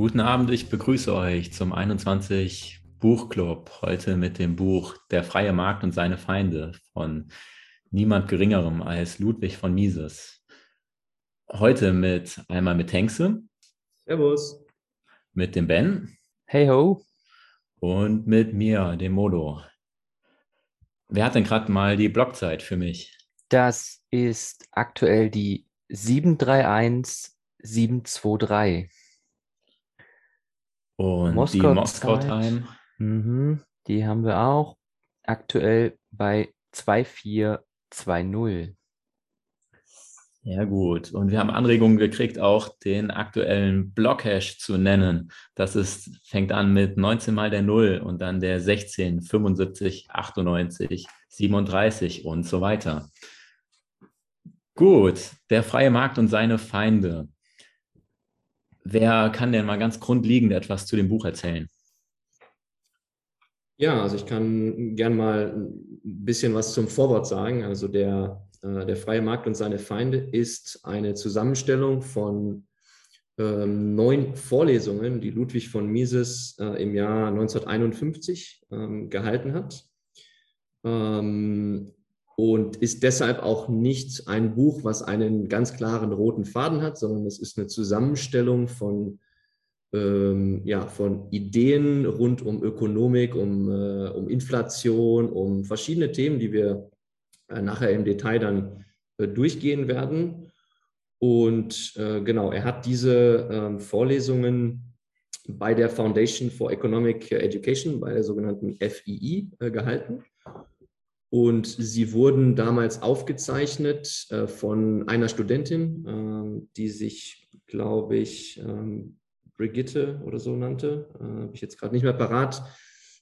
Guten Abend, ich begrüße euch zum 21 Buchclub. Heute mit dem Buch Der freie Markt und seine Feinde von niemand Geringerem als Ludwig von Mises. Heute mit einmal mit Hengse. Servus. Mit dem Ben. Hey ho. Und mit mir, dem Modo. Wer hat denn gerade mal die Blockzeit für mich? Das ist aktuell die 731723. Und Moskau die Moskau Time. Mhm, die haben wir auch aktuell bei 2420. Ja, gut. Und wir haben Anregungen gekriegt, auch den aktuellen Blockhash zu nennen. Das ist, fängt an mit 19 mal der 0 und dann der 16, 75, 98, 37 und so weiter. Gut, der freie Markt und seine Feinde. Wer kann denn mal ganz grundlegend etwas zu dem Buch erzählen? Ja, also ich kann gern mal ein bisschen was zum Vorwort sagen. Also der, äh, der freie Markt und seine Feinde ist eine Zusammenstellung von ähm, neun Vorlesungen, die Ludwig von Mises äh, im Jahr 1951 ähm, gehalten hat. Ähm, und ist deshalb auch nicht ein Buch, was einen ganz klaren roten Faden hat, sondern es ist eine Zusammenstellung von, ähm, ja, von Ideen rund um Ökonomik, um, äh, um Inflation, um verschiedene Themen, die wir äh, nachher im Detail dann äh, durchgehen werden. Und äh, genau, er hat diese ähm, Vorlesungen bei der Foundation for Economic Education, bei der sogenannten FII, äh, gehalten. Und sie wurden damals aufgezeichnet äh, von einer Studentin, äh, die sich, glaube ich, ähm, Brigitte oder so nannte. Äh, Habe ich jetzt gerade nicht mehr parat.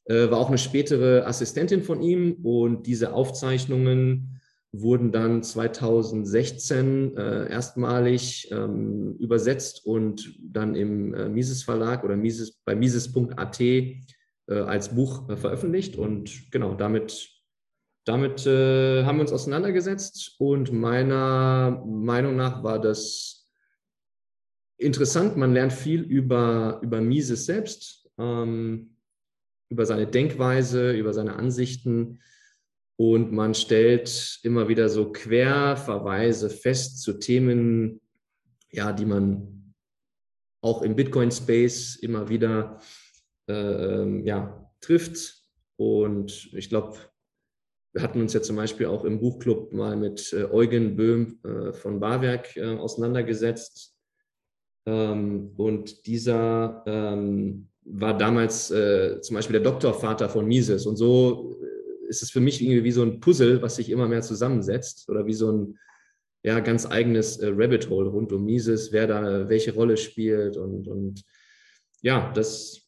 Äh, war auch eine spätere Assistentin von ihm. Und diese Aufzeichnungen wurden dann 2016 äh, erstmalig ähm, übersetzt und dann im äh, Mises Verlag oder Mises, bei Mises.at als Buch veröffentlicht. Und genau, damit damit äh, haben wir uns auseinandergesetzt und meiner Meinung nach war das interessant. Man lernt viel über, über Mises selbst, ähm, über seine Denkweise, über seine Ansichten und man stellt immer wieder so Querverweise fest zu Themen, ja, die man auch im Bitcoin-Space immer wieder äh, ähm, ja, trifft. Und ich glaube, wir hatten uns ja zum Beispiel auch im Buchclub mal mit äh, Eugen Böhm äh, von Barwerk äh, auseinandergesetzt. Ähm, und dieser ähm, war damals zum Beispiel der Doktorvater von Mises. Und so ist es für mich irgendwie wie so ein Puzzle, was sich immer mehr zusammensetzt oder wie so ein ja, ganz eigenes Rabbit Hole rund um Mises, wer da welche Rolle spielt. Und, und ja, das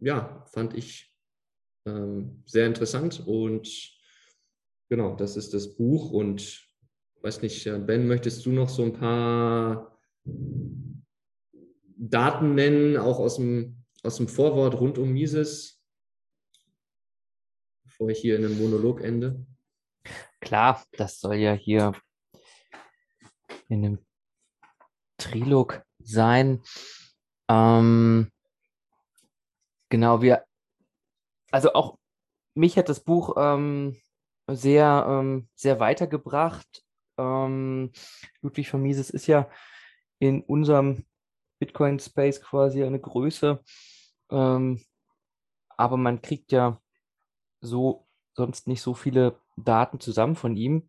ja, fand ich ähm, sehr interessant und genau, das ist das Buch und weiß nicht, Ben, möchtest du noch so ein paar Daten nennen, auch aus dem, aus dem Vorwort rund um Mises, bevor ich hier in einem Monolog ende? Klar, das soll ja hier in einem Trilog sein. Ähm, genau, wir, also auch mich hat das Buch ähm, sehr, ähm, sehr weitergebracht. Ähm, Ludwig von Mises ist ja in unserem Bitcoin-Space quasi eine Größe. Ähm, aber man kriegt ja so sonst nicht so viele Daten zusammen von ihm.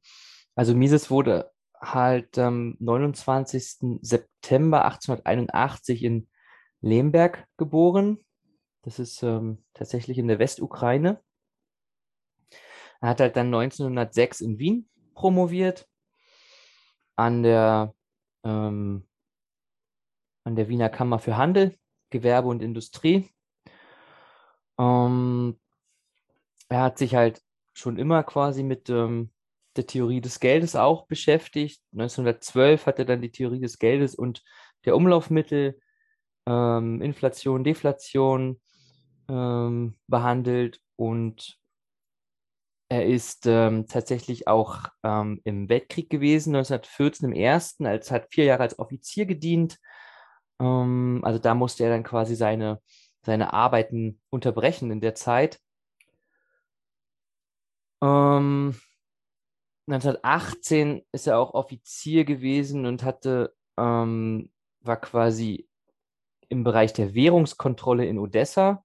Also Mises wurde halt am 29. September 1881 in Lemberg geboren. Das ist ähm, tatsächlich in der Westukraine. Er hat halt dann 1906 in Wien promoviert an der, ähm, an der Wiener Kammer für Handel, Gewerbe und Industrie. Ähm, er hat sich halt schon immer quasi mit ähm, der Theorie des Geldes auch beschäftigt. 1912 hat er dann die Theorie des Geldes und der Umlaufmittel, ähm, Inflation, Deflation ähm, behandelt und er ist ähm, tatsächlich auch ähm, im Weltkrieg gewesen, 1914 im ersten, als hat vier Jahre als Offizier gedient Ähm, also da musste er dann quasi seine, seine Arbeiten unterbrechen in der Zeit. Ähm, 1918 ist er auch Offizier gewesen und hatte, ähm, war quasi im Bereich der Währungskontrolle in Odessa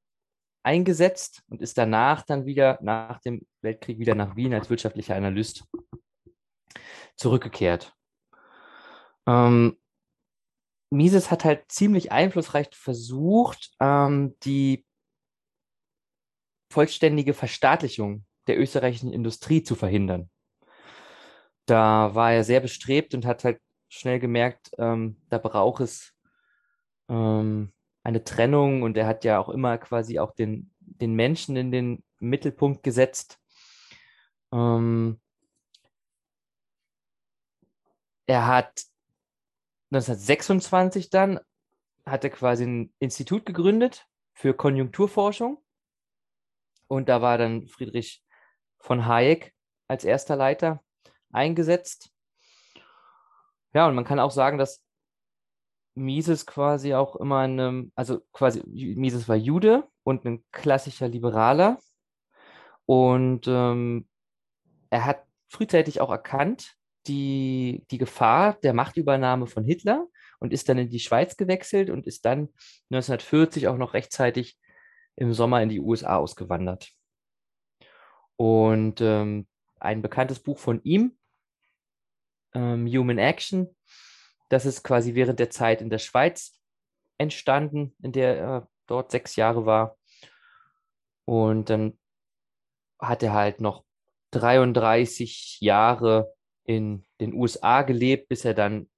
eingesetzt und ist danach dann wieder nach dem Weltkrieg wieder nach Wien als wirtschaftlicher Analyst zurückgekehrt. Ähm, Mises hat halt ziemlich einflussreich versucht, ähm, die vollständige Verstaatlichung der österreichischen Industrie zu verhindern. Da war er sehr bestrebt und hat halt schnell gemerkt, ähm, da braucht es ähm, eine Trennung und er hat ja auch immer quasi auch den, den Menschen in den Mittelpunkt gesetzt. Ähm, er hat 1926 dann hat er quasi ein Institut gegründet für Konjunkturforschung. Und da war dann Friedrich von Hayek als erster Leiter eingesetzt. Ja, und man kann auch sagen, dass Mises quasi auch immer eine, also quasi Mises war Jude und ein klassischer Liberaler. Und ähm, er hat frühzeitig auch erkannt, die, die Gefahr der Machtübernahme von Hitler und ist dann in die Schweiz gewechselt und ist dann 1940 auch noch rechtzeitig im Sommer in die USA ausgewandert. Und ähm, ein bekanntes Buch von ihm, ähm, Human Action, das ist quasi während der Zeit in der Schweiz entstanden, in der er dort sechs Jahre war. Und dann hat er halt noch 33 Jahre in den USA gelebt, bis er dann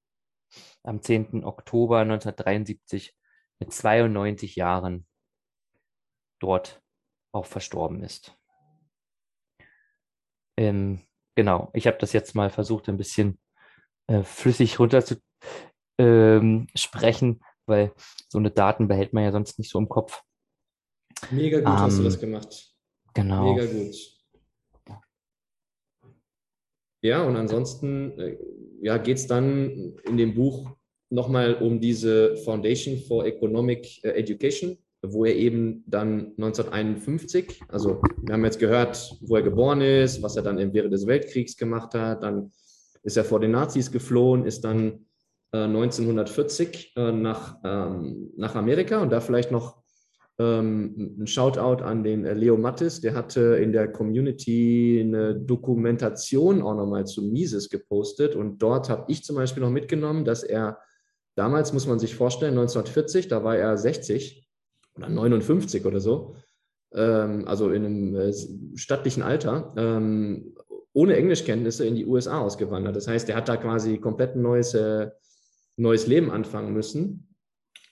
am 10. Oktober 1973 mit 92 Jahren dort auch verstorben ist. Ähm, genau, ich habe das jetzt mal versucht, ein bisschen äh, flüssig runter zu ähm, sprechen, weil so eine Daten behält man ja sonst nicht so im Kopf. Mega gut ähm, hast du das ähm, gemacht. Genau. Mega gut. Ja, und ansonsten äh, ja, geht es dann in dem Buch nochmal um diese Foundation for Economic äh, Education, wo er eben dann 1951, also wir haben jetzt gehört, wo er geboren ist, was er dann während des Weltkriegs gemacht hat, dann ist er vor den Nazis geflohen, ist dann 1940 äh, nach, ähm, nach Amerika. Und da vielleicht noch ähm, ein Shoutout an den äh, Leo Mattis, der hatte in der Community eine Dokumentation auch nochmal zu Mises gepostet. Und dort habe ich zum Beispiel noch mitgenommen, dass er damals, muss man sich vorstellen, 1940, da war er 60 oder 59 oder so, ähm, also in einem äh, stattlichen Alter, ohne Englischkenntnisse in die USA ausgewandert. Das heißt, er hat da quasi komplett ein neues, äh, neues Leben anfangen müssen.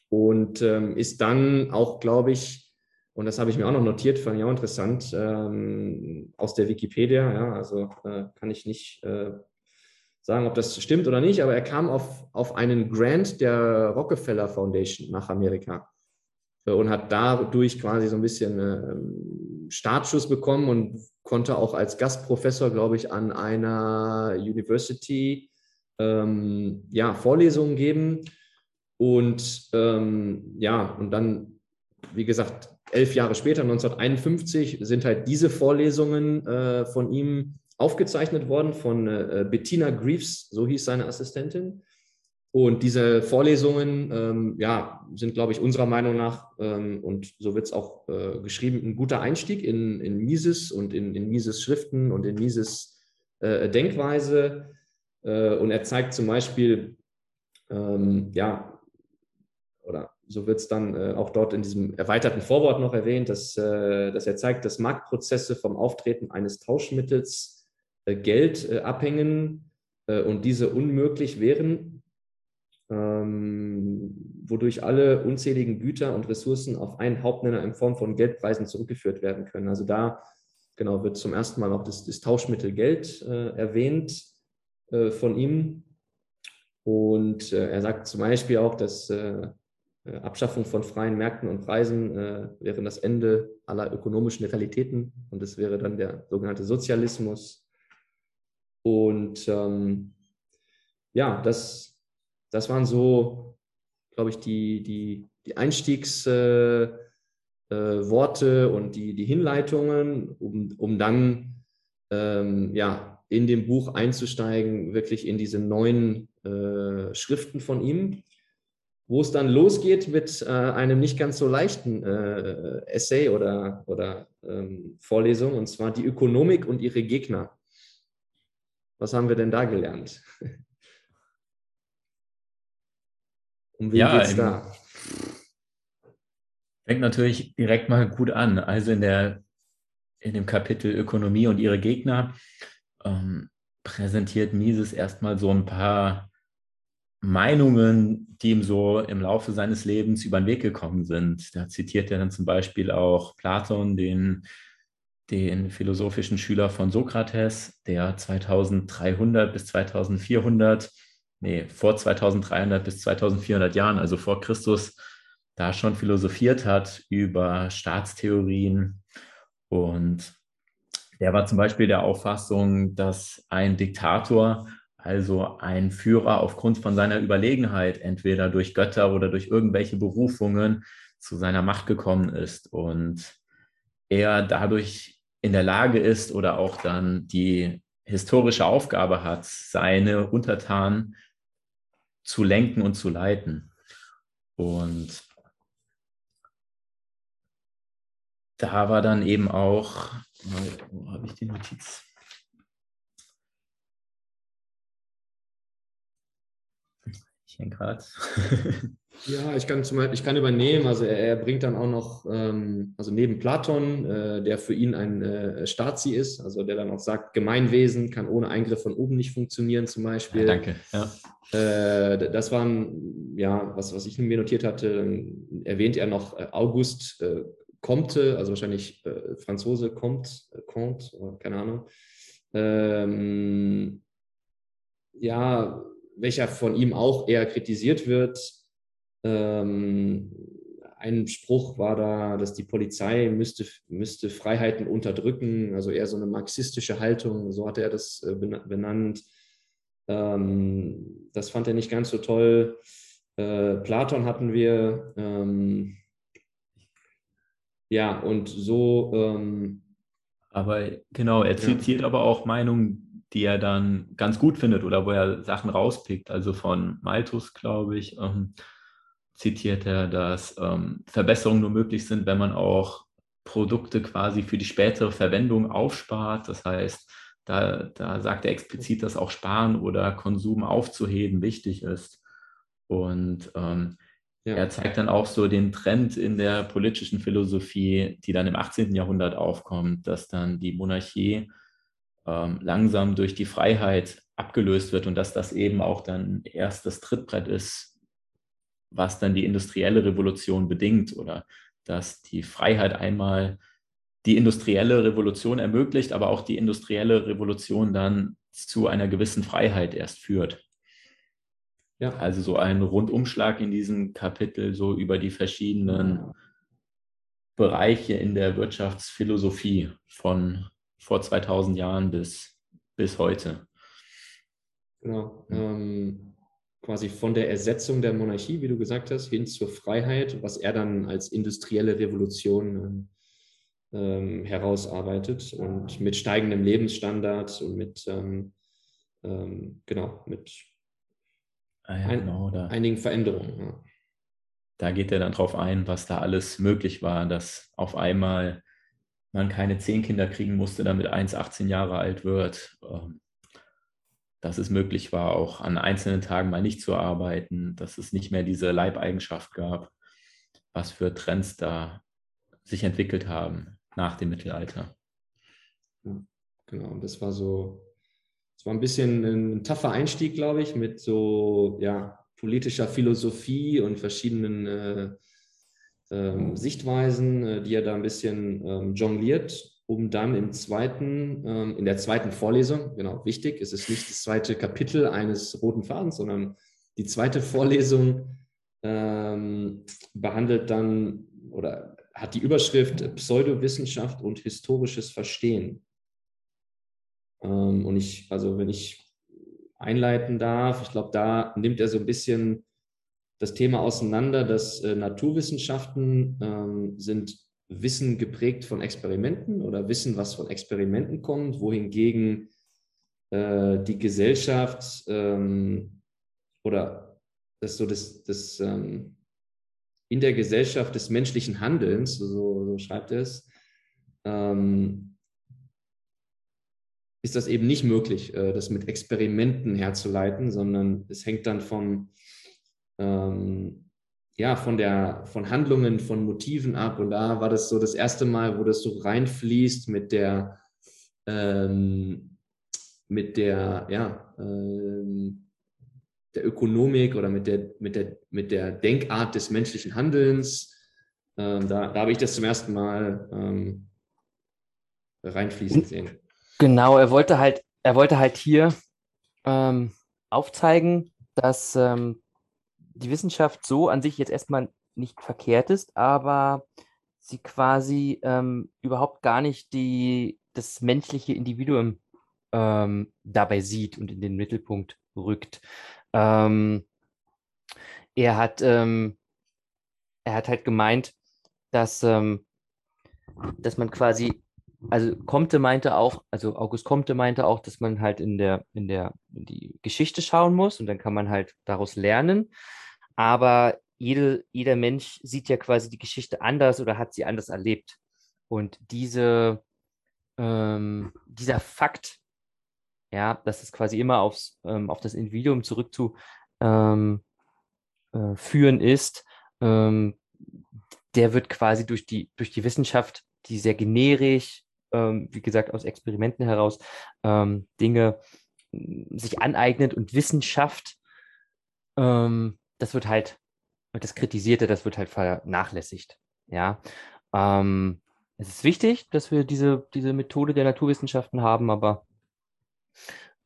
Und ähm, ist dann auch, glaube ich, und das habe ich mir auch noch notiert, fand ich auch interessant, ähm, aus der Wikipedia, ja, also äh, kann ich nicht äh, sagen, ob das stimmt oder nicht, aber er kam auf, auf einen Grant der Rockefeller Foundation nach Amerika äh, und hat dadurch quasi so ein bisschen äh, Startschuss bekommen und konnte auch als Gastprofessor, glaube ich, an einer University ähm, ja, Vorlesungen geben und ähm, ja, und dann, wie gesagt, elf Jahre später, 1951, sind halt diese Vorlesungen äh, von ihm aufgezeichnet worden, von äh, Bettina Greaves, so hieß seine Assistentin. Und diese Vorlesungen, ähm, ja, sind, glaube ich, unserer Meinung nach, ähm, und so wird es auch äh, geschrieben, ein guter Einstieg in, in Mises und in, in Mises Schriften und in Mises äh, Denkweise. Äh, und er zeigt zum Beispiel, ähm, ja, oder so wird es dann äh, auch dort in diesem erweiterten Vorwort noch erwähnt, dass, äh, dass er zeigt, dass Marktprozesse vom Auftreten eines Tauschmittels äh, Geld äh, abhängen äh, und diese unmöglich wären, ähm, wodurch alle unzähligen Güter und Ressourcen auf einen Hauptnenner in Form von Geldpreisen zurückgeführt werden können. Also da genau wird zum ersten Mal auch das, das Tauschmittel Geld äh, erwähnt von ihm. Und er sagt zum Beispiel auch, dass äh, Abschaffung von freien Märkten und Preisen äh, wäre das Ende aller ökonomischen Realitäten und es wäre dann der sogenannte Sozialismus. Und ähm, ja, das, das waren so glaube ich, die, die, die Einstiegsworte äh, äh, und die, die Hinleitungen, um, um dann ähm, ja, in dem Buch einzusteigen, wirklich in diese neuen äh, Schriften von ihm, wo es dann losgeht mit äh, einem nicht ganz so leichten äh, Essay oder, oder ähm, Vorlesung, und zwar die Ökonomik und ihre Gegner. Was haben wir denn da gelernt? Um wen ja, geht's da? Fängt natürlich direkt mal gut an. Also in, der, in dem Kapitel Ökonomie und ihre Gegner ähm, präsentiert Mises erstmal so ein paar Meinungen, die ihm so im Laufe seines Lebens über den Weg gekommen sind. Da zitiert er dann zum Beispiel auch Platon, den, den philosophischen Schüler von Sokrates, der 2300 bis 2400 nee, vor 2300 bis 2400 Jahren, also vor Christus, da schon philosophiert hat über Staatstheorien. Und der war zum Beispiel der Auffassung, dass ein Diktator, also ein Führer aufgrund von seiner Überlegenheit, entweder durch Götter oder durch irgendwelche Berufungen zu seiner Macht gekommen ist und er dadurch in der Lage ist oder auch dann die historische Aufgabe hat, seine Untertanen zu lenken und zu leiten. Und da war dann eben auch, wo habe ich die Notiz? Ich hänge gerade. Ja, ich kann, zum ich kann übernehmen. Also er, er bringt dann auch noch, ähm, also neben Platon, äh, der für ihn ein äh, Stazi ist, also der dann auch sagt, Gemeinwesen kann ohne Eingriff von oben nicht funktionieren zum Beispiel. Ja, danke. Ja. Äh, das waren, ja, was, was ich mir notiert hatte, erwähnt er noch äh, August äh, Comte, also wahrscheinlich äh, Franzose Comte, Comte, keine Ahnung. Ähm, ja, welcher von ihm auch eher kritisiert wird, ähm, ein Spruch war da, dass die Polizei müsste, müsste Freiheiten unterdrücken, also eher so eine marxistische Haltung, so hat er das äh, benannt. Ähm, das fand er nicht ganz so toll. Äh, Platon hatten wir. Ähm, ja, und so. Ähm, aber genau, er zitiert ja. aber auch Meinungen, die er dann ganz gut findet oder wo er Sachen rauspickt. Also von Malthus, glaube ich. Ähm, zitiert er, dass ähm, Verbesserungen nur möglich sind, wenn man auch Produkte quasi für die spätere Verwendung aufspart. Das heißt, da, da sagt er explizit, dass auch Sparen oder Konsum aufzuheben wichtig ist. Und ähm, ja. er zeigt dann auch so den Trend in der politischen Philosophie, die dann im 18. Jahrhundert aufkommt, dass dann die Monarchie ähm, langsam durch die Freiheit abgelöst wird und dass das eben auch dann erst das Trittbrett ist was dann die industrielle Revolution bedingt oder dass die Freiheit einmal die industrielle Revolution ermöglicht, aber auch die industrielle Revolution dann zu einer gewissen Freiheit erst führt. Ja. Also so ein Rundumschlag in diesem Kapitel so über die verschiedenen Bereiche in der Wirtschaftsphilosophie von vor 2000 Jahren bis, bis heute. Genau. Ähm, quasi von der Ersetzung der Monarchie, wie du gesagt hast, hin zur Freiheit, was er dann als industrielle Revolution ähm, herausarbeitet und mit steigendem Lebensstandard und mit, ähm, ähm, genau, mit ah ja, ein, genau, einigen Veränderungen. Ja. Da geht er dann drauf ein, was da alles möglich war, dass auf einmal man keine zehn Kinder kriegen musste, damit eins 18 Jahre alt wird ähm, dass es möglich war, auch an einzelnen Tagen mal nicht zu arbeiten, dass es nicht mehr diese Leibeigenschaft gab, was für Trends da sich entwickelt haben nach dem Mittelalter. Genau, und das war so, es war ein bisschen ein tougher Einstieg, glaube ich, mit so ja, politischer Philosophie und verschiedenen äh, äh, Sichtweisen, äh, die er da ein bisschen ähm, jongliert um dann im zweiten, ähm, in der zweiten Vorlesung, genau, wichtig, es ist nicht das zweite Kapitel eines roten Fadens, sondern die zweite Vorlesung ähm, behandelt dann oder hat die Überschrift Pseudowissenschaft und historisches Verstehen. Ähm, und ich, also wenn ich einleiten darf, ich glaube, da nimmt er so ein bisschen das Thema auseinander, dass äh, Naturwissenschaften ähm, sind Wissen geprägt von Experimenten oder Wissen, was von Experimenten kommt, wohingegen äh, die Gesellschaft ähm, oder das so das, das ähm, in der Gesellschaft des menschlichen Handelns, so, so schreibt er es, ähm, ist das eben nicht möglich, äh, das mit Experimenten herzuleiten, sondern es hängt dann von, ähm, ja, von, der, von Handlungen, von Motiven ab. Und da war das so das erste Mal, wo das so reinfließt mit der, ähm, mit der, ja, ähm, der Ökonomik oder mit der, mit der, mit der Denkart des menschlichen Handelns. Ähm, da, da habe ich das zum ersten Mal ähm, reinfließen sehen. Genau, er wollte halt, er wollte halt hier ähm, aufzeigen, dass ähm, die Wissenschaft so an sich jetzt erstmal nicht verkehrt ist, aber sie quasi ähm, überhaupt gar nicht die, das menschliche Individuum ähm, dabei sieht und in den Mittelpunkt rückt. Ähm, er hat, ähm, er hat halt gemeint, dass, ähm, dass man quasi, also Comte meinte auch, also August Comte meinte auch, dass man halt in der, in der, in die Geschichte schauen muss und dann kann man halt daraus lernen. Aber jede, jeder Mensch sieht ja quasi die Geschichte anders oder hat sie anders erlebt. Und diese, ähm, dieser Fakt, ja, dass es quasi immer aufs, ähm, auf das Individuum zurückzuführen ähm, äh, ist, ähm, der wird quasi durch die, durch die Wissenschaft, die sehr generisch, ähm, wie gesagt, aus Experimenten heraus ähm, Dinge mm, sich aneignet und Wissenschaft, ähm, das wird halt, das Kritisierte, das wird halt vernachlässigt. Ja. es ist wichtig, dass wir diese, diese Methode der Naturwissenschaften haben, aber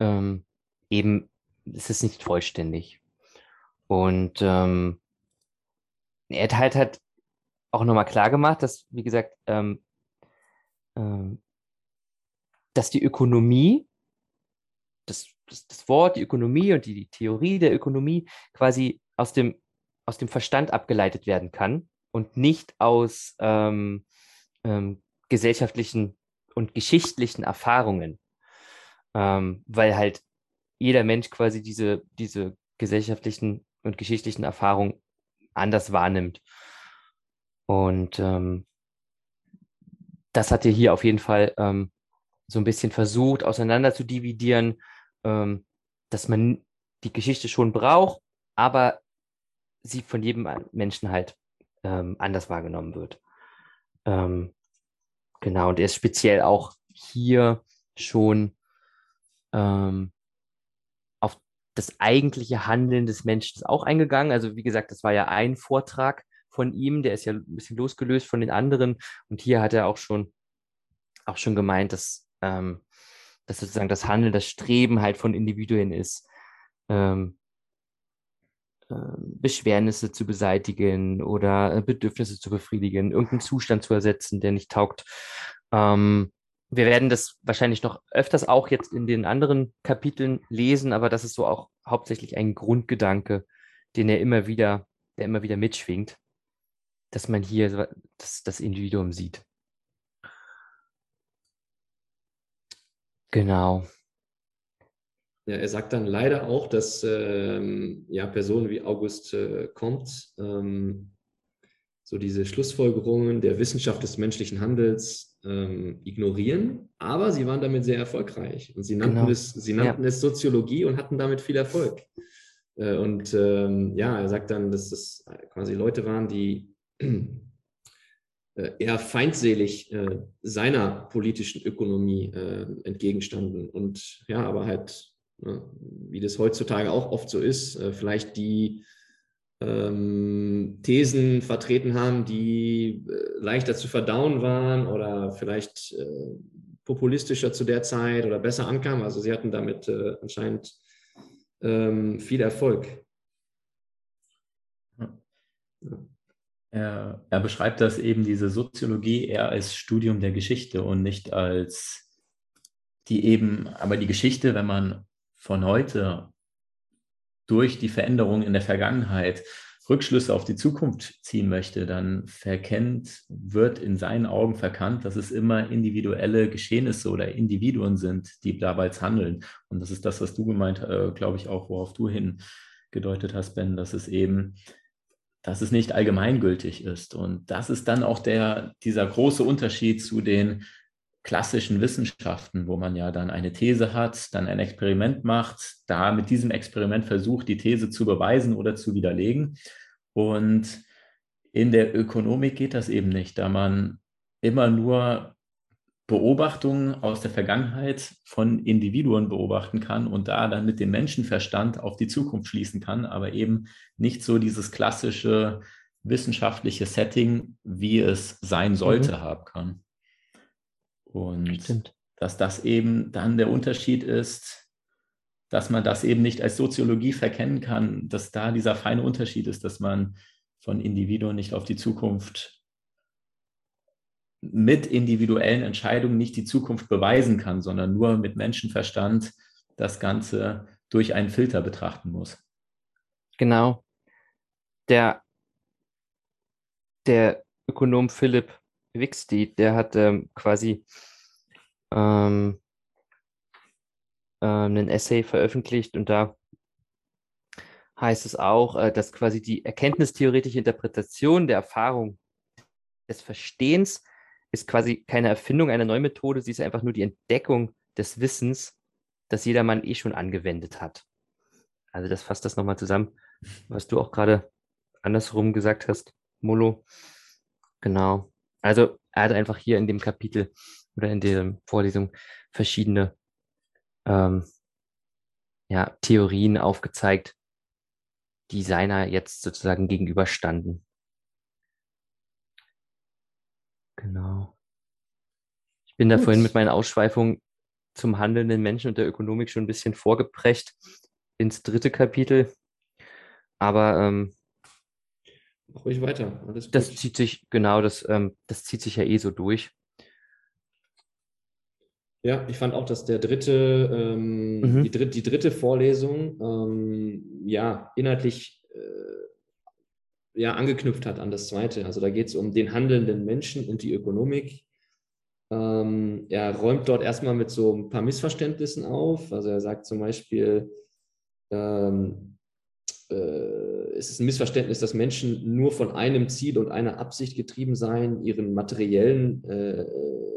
ähm, eben ist es nicht vollständig. Und ähm, er hat halt, auch nochmal klar gemacht, dass, wie gesagt, ähm, ähm, dass die Ökonomie, das, das, das, Wort, die Ökonomie und die, die Theorie der Ökonomie quasi aus dem, aus dem Verstand abgeleitet werden kann und nicht aus ähm, ähm, gesellschaftlichen und geschichtlichen Erfahrungen ähm, weil halt jeder Mensch quasi diese, diese gesellschaftlichen und geschichtlichen Erfahrungen anders wahrnimmt. Und ähm, das hat er hier auf jeden Fall ähm, so ein bisschen versucht, auseinander zu dividieren, ähm, dass man die Geschichte schon braucht, aber sie von jedem Menschen halt ähm, anders wahrgenommen wird. Ähm, genau, und er ist speziell auch hier schon ähm, auf das eigentliche Handeln des Menschen auch eingegangen. Also wie gesagt, das war ja ein Vortrag von ihm, der ist ja ein bisschen losgelöst von den anderen. Und hier hat er auch schon, auch schon gemeint, dass, ähm, dass sozusagen das Handeln, das Streben halt von Individuen ist, ähm, äh, Beschwernisse zu beseitigen oder Bedürfnisse zu befriedigen, irgendeinen Zustand zu ersetzen, der nicht taugt. Ähm, wir werden das wahrscheinlich noch öfters auch jetzt in den anderen Kapiteln lesen, aber das ist so auch hauptsächlich ein Grundgedanke, den er immer wieder, der immer wieder mitschwingt, dass man hier das, das Individuum sieht. Genau. Ja, er sagt dann leider auch, dass ähm, ja, Personen wie August äh, Comte ähm, so diese Schlussfolgerungen der Wissenschaft des menschlichen Handels ähm, ignorieren, aber sie waren damit sehr erfolgreich und sie nannten, genau. es, sie nannten ja. es Soziologie und hatten damit viel Erfolg. Äh, und ähm, ja, er sagt dann, dass das quasi Leute waren, die eher feindselig äh, seiner politischen Ökonomie äh, entgegenstanden und ja, aber halt, ne, wie das heutzutage auch oft so ist, äh, vielleicht die ähm, Thesen vertreten haben, die äh, leichter zu verdauen waren oder vielleicht äh, populistischer zu der Zeit oder besser ankamen. Also sie hatten damit äh, anscheinend ähm, viel Erfolg. Er, er, beschreibt das eben, diese Soziologie, eher als Studium der Geschichte und nicht als die eben, aber die Geschichte, wenn man von heute durch die Veränderungen in der Vergangenheit Rückschlüsse auf die Zukunft ziehen möchte, dann verkennt, wird in seinen Augen verkannt, dass es immer individuelle Geschehnisse oder Individuen sind, die dabei handeln. Und das ist das, was du gemeint, äh, glaube ich, auch, worauf du hingedeutet hast, Ben, dass es eben, dass es nicht allgemeingültig ist. Und das ist dann auch der, dieser große Unterschied zu den klassischen Wissenschaften, wo man ja dann eine These hat, dann ein Experiment macht, da mit diesem Experiment versucht, die These zu beweisen oder zu widerlegen. Und in der Ökonomik geht das eben nicht, da man immer nur Beobachtungen aus der Vergangenheit von Individuen beobachten kann und da dann mit dem Menschenverstand auf die Zukunft schließen kann, aber eben nicht so dieses klassische wissenschaftliche Setting, wie es sein sollte, mhm. haben kann. Und Stimmt. dass das eben dann der Unterschied ist, dass man das eben nicht als Soziologie verkennen kann, dass da dieser feine Unterschied ist, dass man von Individuen nicht auf die Zukunft mit individuellen Entscheidungen nicht die Zukunft beweisen kann, sondern nur mit Menschenverstand das Ganze durch einen Filter betrachten muss. Genau. Der, der Ökonom Philipp Wixty, der hat ähm, quasi ähm, äh, einen Essay veröffentlicht und da heißt es auch, äh, dass quasi die erkenntnistheoretische Interpretation der Erfahrung des Verstehens ist quasi keine Erfindung einer neuen Methode, sie ist einfach nur die Entdeckung des Wissens, das jedermann eh schon angewendet hat. Also das fasst das nochmal zusammen, was du auch gerade andersrum gesagt hast, Molo. Genau. Also er hat einfach hier in dem Kapitel oder in der Vorlesung verschiedene ähm, ja, Theorien aufgezeigt, die seiner jetzt sozusagen gegenüberstanden. Genau. Ich bin da Gut. vorhin mit meinen Ausschweifungen zum handelnden Menschen und der Ökonomik schon ein bisschen vorgeprescht ins dritte Kapitel. Aber ähm, ruhig weiter. Alles das gut. zieht sich, genau, das, ähm, das zieht sich ja eh so durch. Ja, ich fand auch, dass der dritte, ähm, mhm. die, dritte die, dritte Vorlesung ähm, ja inhaltlich äh, ja, angeknüpft hat an das zweite. Also da geht es um den handelnden Menschen und die Ökonomik. Ähm, er räumt dort erstmal mit so ein paar Missverständnissen auf. Also er sagt zum Beispiel, ähm, äh, es ist ein Missverständnis, dass Menschen nur von einem Ziel und einer Absicht getrieben seien, ihren materiellen äh,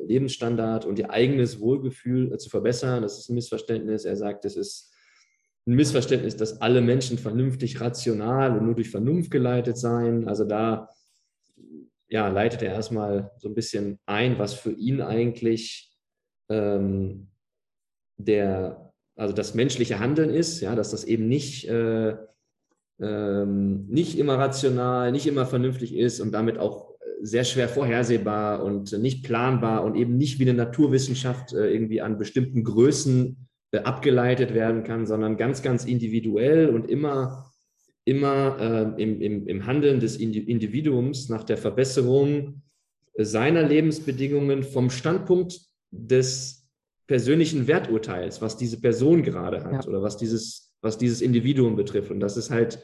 Lebensstandard und ihr eigenes Wohlgefühl äh, zu verbessern. Das ist ein Missverständnis. Er sagt, es ist ein Missverständnis, dass alle Menschen vernünftig, rational und nur durch Vernunft geleitet seien. Also da ja, leitet er erstmal so ein bisschen ein, was für ihn eigentlich ähm, der, also das menschliche Handeln ist, ja, dass das eben nicht äh, ähm, nicht immer rational, nicht immer vernünftig ist und damit auch sehr schwer vorhersehbar und nicht planbar und eben nicht wie eine Naturwissenschaft äh, irgendwie an bestimmten Größen abgeleitet werden kann, sondern ganz, ganz individuell und immer, immer äh, im, im, im Handeln des Individuums nach der Verbesserung seiner Lebensbedingungen vom Standpunkt des persönlichen Werturteils, was diese Person gerade hat ja. oder was dieses was dieses Individuum betrifft. Und das ist halt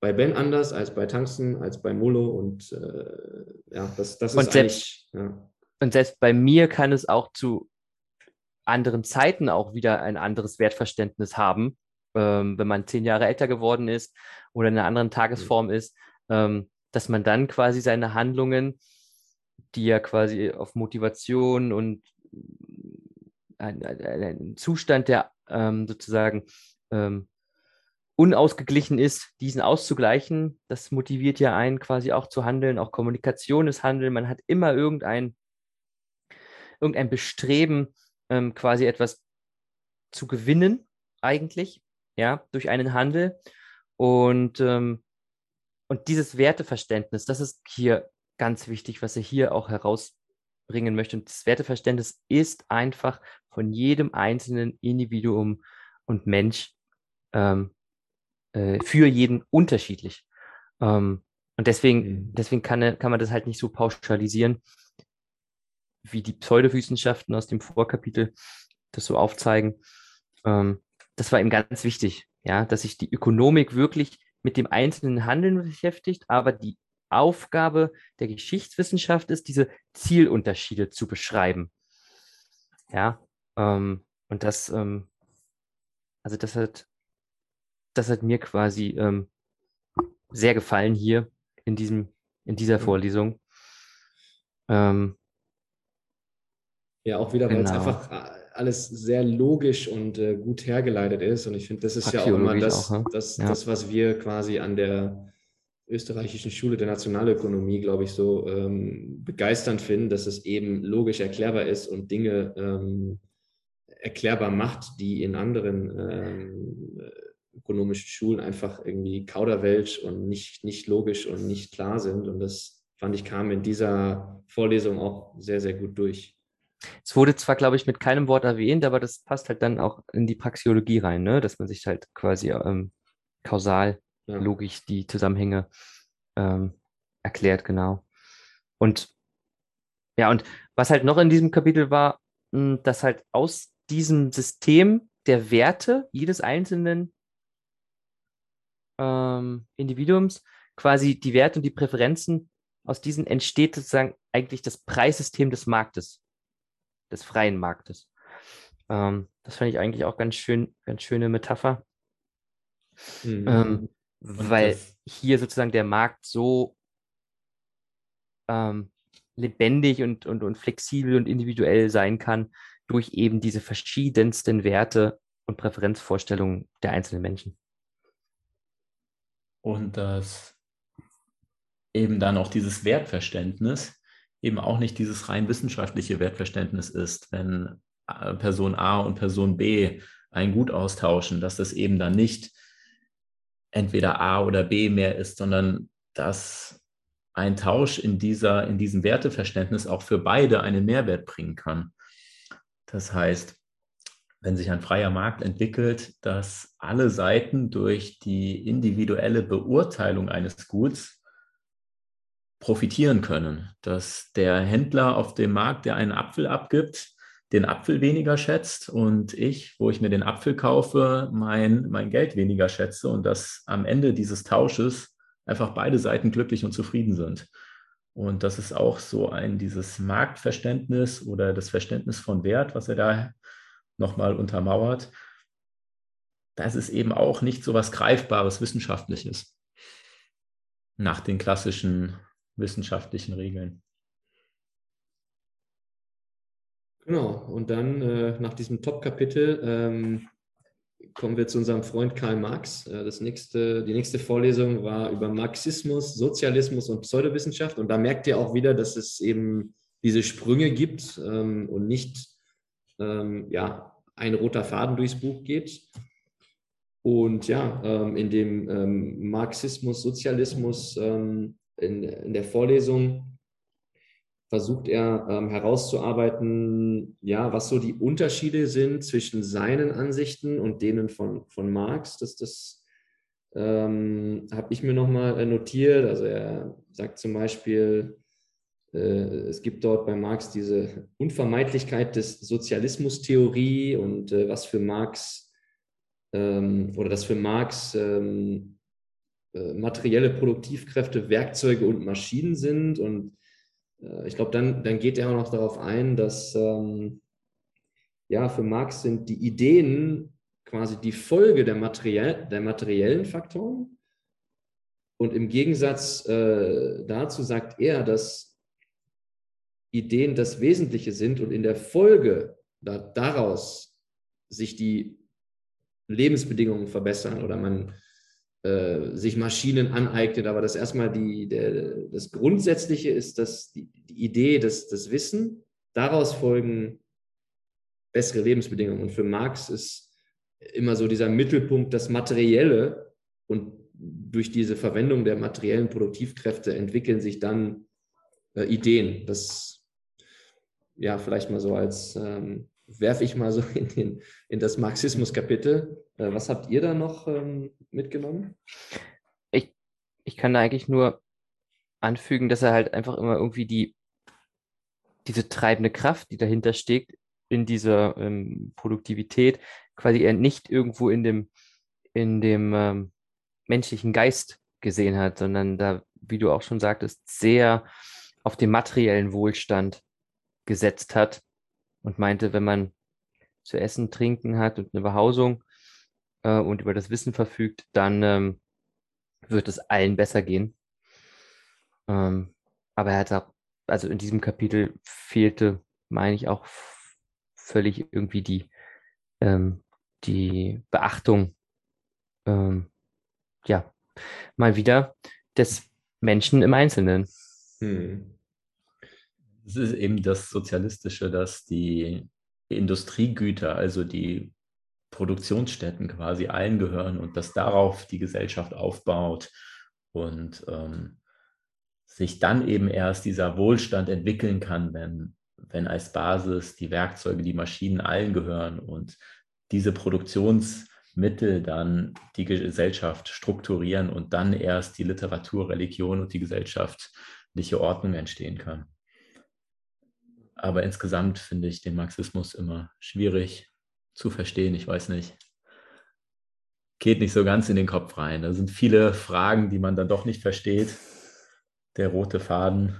bei Ben anders als bei Tangsten, als bei Molo. Und äh, ja, das, das ist und selbst, ja. Und selbst bei mir kann es auch zu anderen Zeiten auch wieder ein anderes Wertverständnis haben, ähm, wenn man zehn Jahre älter geworden ist oder in einer anderen Tagesform mhm. ist, ähm, dass man dann quasi seine Handlungen, die ja quasi auf Motivation und ein, ein, ein Zustand, der ähm, sozusagen ähm, unausgeglichen ist, diesen auszugleichen. Das motiviert ja einen quasi auch zu handeln. Auch Kommunikation ist Handeln. Man hat immer irgendein, irgendein Bestreben, ähm, quasi etwas zu gewinnen, eigentlich, ja, durch einen Handel. Und, ähm, und dieses Werteverständnis, das ist hier ganz wichtig, was er hier auch herausbringen möchte. Und das Werteverständnis ist einfach von jedem einzelnen Individuum und Mensch ähm, äh, für jeden unterschiedlich. Ähm, und deswegen, mhm. deswegen kann, kann man das halt nicht so pauschalisieren, wie die Pseudowissenschaften aus dem Vorkapitel das so aufzeigen. Ähm, das war ihm ganz wichtig, ja, dass sich die Ökonomik wirklich mit dem einzelnen Handeln beschäftigt, aber die Aufgabe der Geschichtswissenschaft ist, diese Zielunterschiede zu beschreiben. Ja, ähm, und das, ähm, also das hat, das hat mir quasi ähm, sehr gefallen hier in diesem, in dieser. Vorlesung. Ähm, ja, auch wieder, weil genau. es einfach äh, alles sehr logisch und äh, gut hergeleitet ist. Und ich finde, das ist ja auch immer das, auch, ne? das, ja. das, was wir quasi an der österreichischen Schule der Nationalökonomie, glaube ich, so ähm, begeisternd finden, dass es eben logisch erklärbar ist und Dinge ähm, erklärbar macht, die in anderen ähm, ökonomischen Schulen einfach irgendwie Kauderwelsch und nicht, nicht logisch und nicht klar sind. Und das fand ich kam in dieser Vorlesung auch sehr, sehr gut durch. Es wurde zwar, glaube ich, mit keinem Wort erwähnt, aber das passt halt dann auch in die Praxiologie rein, ne? dass man sich halt quasi ähm, kausal, ja. logisch die Zusammenhänge ähm, erklärt, genau. Und ja, und was halt noch in diesem Kapitel war, hm, dass halt aus diesem System der Werte jedes einzelnen ähm, Individuums quasi die Werte und die Präferenzen, aus diesen entsteht sozusagen eigentlich das Preissystem des Marktes, des freien Marktes. Ähm, das fand ich eigentlich auch ganz schön, ganz schöne Metapher. Mhm. Ähm, weil hier sozusagen der Markt so ähm, lebendig und, und, und flexibel und individuell sein kann durch eben diese verschiedensten Werte und Präferenzvorstellungen der einzelnen Menschen. Und dass eben dann auch dieses Wertverständnis eben auch nicht dieses rein wissenschaftliche Wertverständnis ist, wenn äh, Person A und Person B ein Gut austauschen, dass das eben dann nicht entweder A oder B mehr ist, sondern dass ein Tausch in, dieser, in diesem Werteverständnis auch für beide einen Mehrwert bringen kann. Das heißt, wenn sich ein freier Markt entwickelt, dass alle Seiten durch die individuelle Beurteilung eines Guts profitieren können, dass der Händler auf dem Markt, der einen Apfel abgibt, den Apfel weniger schätzt und ich, wo ich mir den Apfel kaufe, mein, mein Geld weniger schätze und dass am Ende dieses Tausches einfach beide Seiten glücklich und zufrieden sind. Und das ist auch so ein, dieses Marktverständnis oder das Verständnis von Wert, was er da nochmal untermauert. Das ist eben auch nicht so was Greifbares, Wissenschaftliches nach den klassischen wissenschaftlichen Regeln. Genau, und dann äh, nach diesem Top-Kapitel ähm, kommen wir zu unserem Freund Karl Marx. Äh, das nächste, die nächste Vorlesung war über Marxismus, Sozialismus und Pseudowissenschaft. Und da merkt ihr auch wieder, dass es eben diese Sprünge gibt ähm, und nicht ähm, ja, ein roter Faden durchs Buch geht. Und ja, ähm, in dem ähm, Marxismus, Sozialismus ähm, in, in der Vorlesung versucht er ähm, herauszuarbeiten, ja, was so die Unterschiede sind zwischen seinen Ansichten und denen von, von Marx. Das, das ähm, habe ich mir nochmal äh, notiert. Also er sagt zum Beispiel, äh, es gibt dort bei Marx diese Unvermeidlichkeit des Sozialismus-Theorie und äh, was für Marx ähm, oder dass für Marx ähm, äh, materielle Produktivkräfte Werkzeuge und Maschinen sind und äh, ich glaube, dann, dann geht er auch noch darauf ein, dass ähm, ja, für Marx sind die Ideen quasi die Folge der, materiell, der materiellen Faktoren. Und im Gegensatz äh, dazu sagt er, dass Ideen das Wesentliche sind und in der Folge da, daraus sich die Lebensbedingungen verbessern oder man äh, sich Maschinen aneignet, aber das erstmal die, der, das Grundsätzliche ist, dass die, die Idee, das, das Wissen, daraus folgen bessere Lebensbedingungen. Und für Marx ist immer so dieser Mittelpunkt das Materielle und durch diese Verwendung der materiellen Produktivkräfte entwickeln sich dann äh, Ideen. Das ja vielleicht mal so als ähm, werfe ich mal so in, den, in das Marxismus-Kapitel. Äh, was habt ihr da noch ähm, mitgenommen? Ich, ich kann da eigentlich nur anfügen, dass er halt einfach immer irgendwie die, diese treibende Kraft, die dahinter steckt, in dieser ähm, Produktivität, quasi er nicht irgendwo in dem, in dem ähm, menschlichen Geist gesehen hat, sondern da, wie du auch schon sagtest, sehr auf den materiellen Wohlstand gesetzt hat und meinte, wenn man zu essen, trinken hat und eine Behausung äh, und über das Wissen verfügt, dann ähm, wird es allen besser gehen. Ähm, aber er hat auch, also in diesem Kapitel fehlte, meine ich, auch völlig irgendwie die, ähm, die Beachtung, ähm, ja, mal wieder des Menschen im Einzelnen. Hm. Es ist eben das Sozialistische, dass die Industriegüter, also die Produktionsstätten quasi allen gehören und dass darauf die Gesellschaft aufbaut und ähm, sich dann eben erst dieser Wohlstand entwickeln kann, wenn, wenn als Basis die Werkzeuge, die Maschinen allen gehören und diese Produktionsmittel dann die Gesellschaft strukturieren und dann erst die Literatur, Religion und die gesellschaftliche Ordnung entstehen kann. Aber insgesamt finde ich den Marxismus immer schwierig zu verstehen. Ich weiß nicht. Geht nicht so ganz in den Kopf rein. Da sind viele Fragen, die man dann doch nicht versteht. Der rote Faden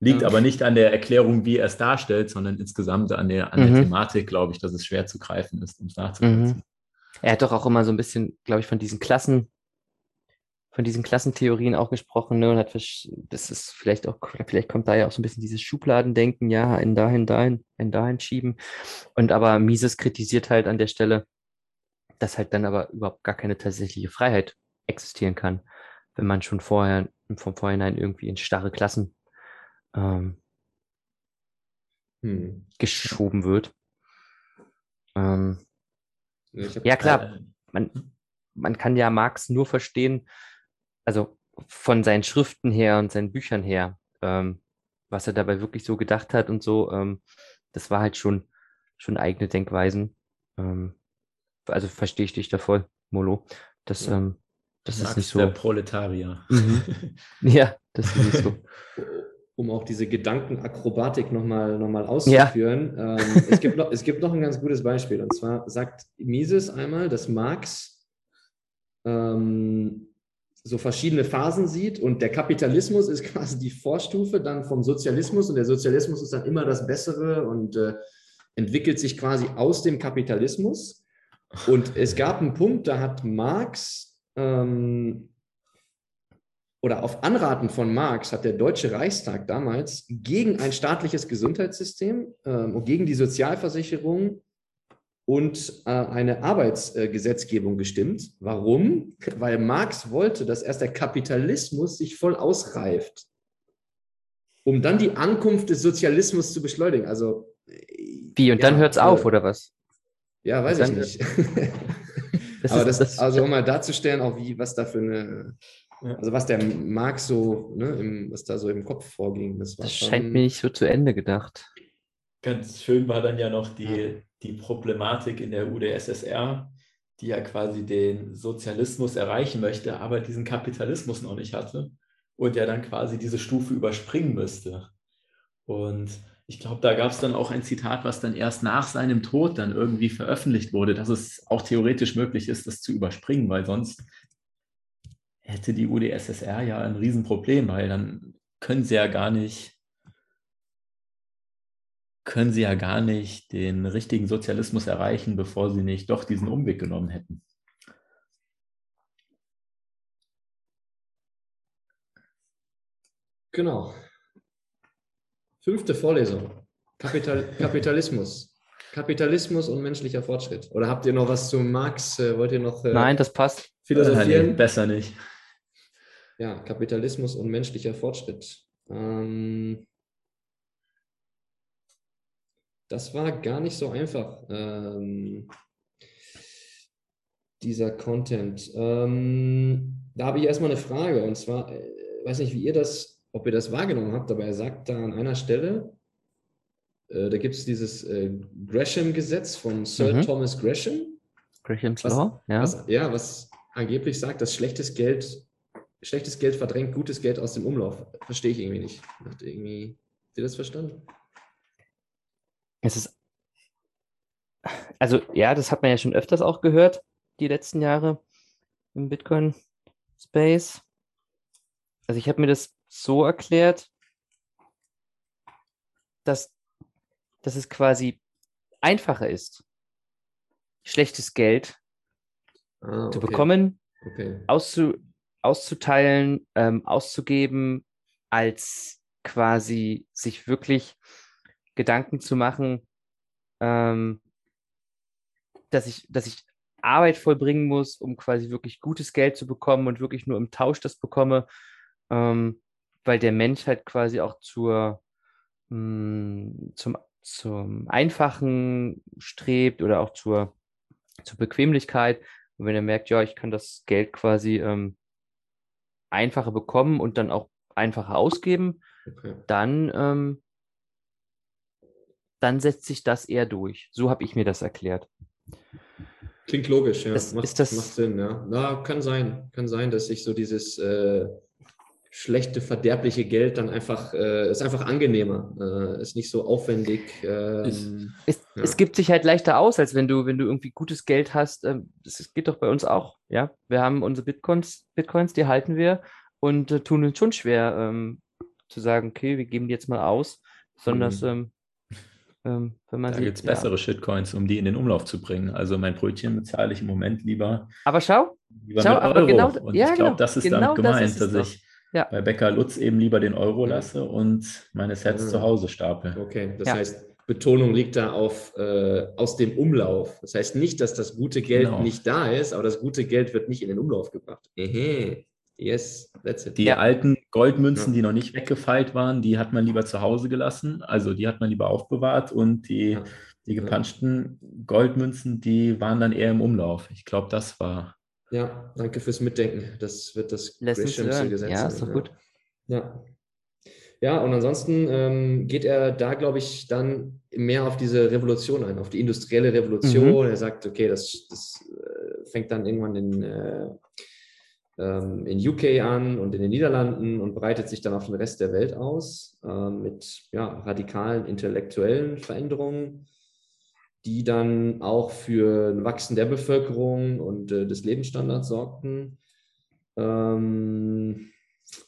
liegt ja. aber nicht an der Erklärung, wie er es darstellt, sondern insgesamt an der, an der mhm. Thematik, glaube ich, dass es schwer zu greifen ist, um es nachzuvollziehen. Mhm. Er hat doch auch immer so ein bisschen, glaube ich, von diesen Klassen von diesen Klassentheorien auch gesprochen, ne, und hat, das ist vielleicht auch, vielleicht kommt da ja auch so ein bisschen dieses Schubladendenken, ja, ein dahin, dahin, ein dahin schieben. Und aber Mises kritisiert halt an der Stelle, dass halt dann aber überhaupt gar keine tatsächliche Freiheit existieren kann, wenn man schon vorher, vom Vorhinein irgendwie in starre Klassen ähm, hm. geschoben wird. Ähm, ja, klar, man, man kann ja Marx nur verstehen, also von seinen Schriften her und seinen Büchern her, ähm, was er dabei wirklich so gedacht hat und so, ähm, das war halt schon, schon eigene Denkweisen. Ähm, also verstehe ich dich da voll, Molo. Das, ja. ähm, das ist nicht so. Der Proletarier. Mhm. ja, das ist nicht so. Um auch diese Gedankenakrobatik nochmal noch mal auszuführen. Ja. Ähm, es, gibt noch, es gibt noch ein ganz gutes Beispiel. Und zwar sagt Mises einmal, dass Marx ähm, so verschiedene Phasen sieht und der Kapitalismus ist quasi die Vorstufe dann vom Sozialismus und der Sozialismus ist dann immer das Bessere und äh, entwickelt sich quasi aus dem Kapitalismus. Und es gab einen Punkt, da hat Marx ähm, oder auf Anraten von Marx hat der Deutsche Reichstag damals gegen ein staatliches Gesundheitssystem ähm, und gegen die Sozialversicherung und äh, eine Arbeitsgesetzgebung gestimmt. Warum? Weil Marx wollte, dass erst der Kapitalismus sich voll ausreift, um dann die Ankunft des Sozialismus zu beschleunigen. Also wie und ja, dann hört es äh, auf oder was? Ja, weiß ich nicht. das Aber das, das, also um mal darzustellen, auch wie was da für eine also was der Marx so, ne, im, was da so im Kopf vorging, das war Das scheint mir nicht so zu Ende gedacht. Ganz schön war dann ja noch die, die Problematik in der UdSSR, die ja quasi den Sozialismus erreichen möchte, aber diesen Kapitalismus noch nicht hatte und ja dann quasi diese Stufe überspringen müsste. Und ich glaube, da gab es dann auch ein Zitat, was dann erst nach seinem Tod dann irgendwie veröffentlicht wurde, dass es auch theoretisch möglich ist, das zu überspringen, weil sonst hätte die UdSSR ja ein Riesenproblem, weil dann können sie ja gar nicht können sie ja gar nicht den richtigen Sozialismus erreichen, bevor sie nicht doch diesen Umweg genommen hätten. Genau. Fünfte Vorlesung. Kapital Kapitalismus. Kapitalismus und menschlicher Fortschritt. Oder habt ihr noch was zu Marx? Äh, wollt ihr noch äh, Nein, das passt. philosophieren? Nein, besser nicht. Ja, Kapitalismus und menschlicher Fortschritt. Ähm, das war gar nicht so einfach, ähm, dieser Content. Ähm, da habe ich erstmal eine Frage und zwar, äh, weiß nicht, wie ihr das, ob ihr das wahrgenommen habt, aber er sagt da an einer Stelle, äh, da gibt es dieses äh, Gresham-Gesetz von Sir mhm. Thomas Gresham. Graham's was, Law, ja. Was, ja, was angeblich sagt, dass schlechtes Geld, schlechtes Geld verdrängt gutes Geld aus dem Umlauf. Verstehe ich irgendwie nicht. Ihr irgendwie, habt ihr das verstanden? Es ist, also ja, das hat man ja schon öfters auch gehört, die letzten Jahre. im Bitcoin-Space. Also ich habe mir das so erklärt, dass, dass es quasi einfacher ist, schlechtes Geld Ah, zu okay. bekommen, Okay. auszu, auszuteilen, ähm, auszugeben, als quasi sich wirklich Gedanken zu machen, ähm, dass ich, dass ich Arbeit vollbringen muss, um quasi wirklich gutes Geld zu bekommen und wirklich nur im Tausch das bekomme, ähm, weil der Mensch halt quasi auch zur, mh, zum, zum Einfachen strebt oder auch zur, zur Bequemlichkeit. Und wenn er merkt, ja, ich kann das Geld quasi ähm, einfacher bekommen und dann auch einfacher ausgeben, okay. dann, ähm, dann setzt sich das eher durch. So habe ich mir das erklärt. Klingt logisch, ja. Das- macht, ist das- macht Sinn, ja. Na, kann sein. Kann sein, dass sich so dieses äh, schlechte, verderbliche Geld dann einfach, äh, ist einfach angenehmer, äh, ist nicht so aufwendig. Ähm, Es, Ja. es gibt sich halt leichter aus, als wenn du, wenn du irgendwie gutes Geld hast. Ähm, das, das geht doch bei uns auch, ja. Wir haben unsere Bitcoins, Bitcoins, die halten wir und äh, tun uns schon schwer ähm, zu sagen, okay, wir geben die jetzt mal aus, besonders Mhm. ähm, ähm, wenn man Da gibt es ja. bessere Shitcoins, um die in den Umlauf zu bringen. Also mein Brötchen bezahle ich im Moment lieber, Aber schau, lieber Schau, mit aber Euro. genau- und ja, ich glaube, genau, das ist genau damit das gemeint, es dass ich Ja. bei Bäcker Lutz eben lieber den Euro Mhm. lasse und meine Sets Ah. zu Hause stapel. okay, das Ja. heißt, Betonung liegt da auf äh, aus dem Umlauf. Das heißt nicht, dass das gute Geld Genau. nicht da ist, aber das gute Geld wird nicht in den Umlauf gebracht. Ehe. Yes, that's it. Die Ja. alten Goldmünzen, Ja. die noch nicht weggefeilt waren, die hat man lieber zu Hause gelassen. Also die hat man lieber aufbewahrt und die, Ja. die Ja. gepanschten Goldmünzen, die waren dann eher im Umlauf. Ich glaube, das war. Ja, danke fürs Mitdenken. Das wird das Lessons Grishamsche learned. Gesetz Ja, sein, ist doch gut. Ja. Ja, und ansonsten ähm, geht er da, glaube ich, dann mehr auf diese Revolution ein, auf die industrielle Revolution. Mhm. Er sagt, okay, das, das äh, fängt dann irgendwann in, äh, ähm, in UK an und in den Niederlanden und breitet sich dann auf den Rest der Welt aus äh, mit ja, radikalen intellektuellen Veränderungen, die dann auch für ein Wachsen der Bevölkerung und äh, des Lebensstandards sorgten. Ähm,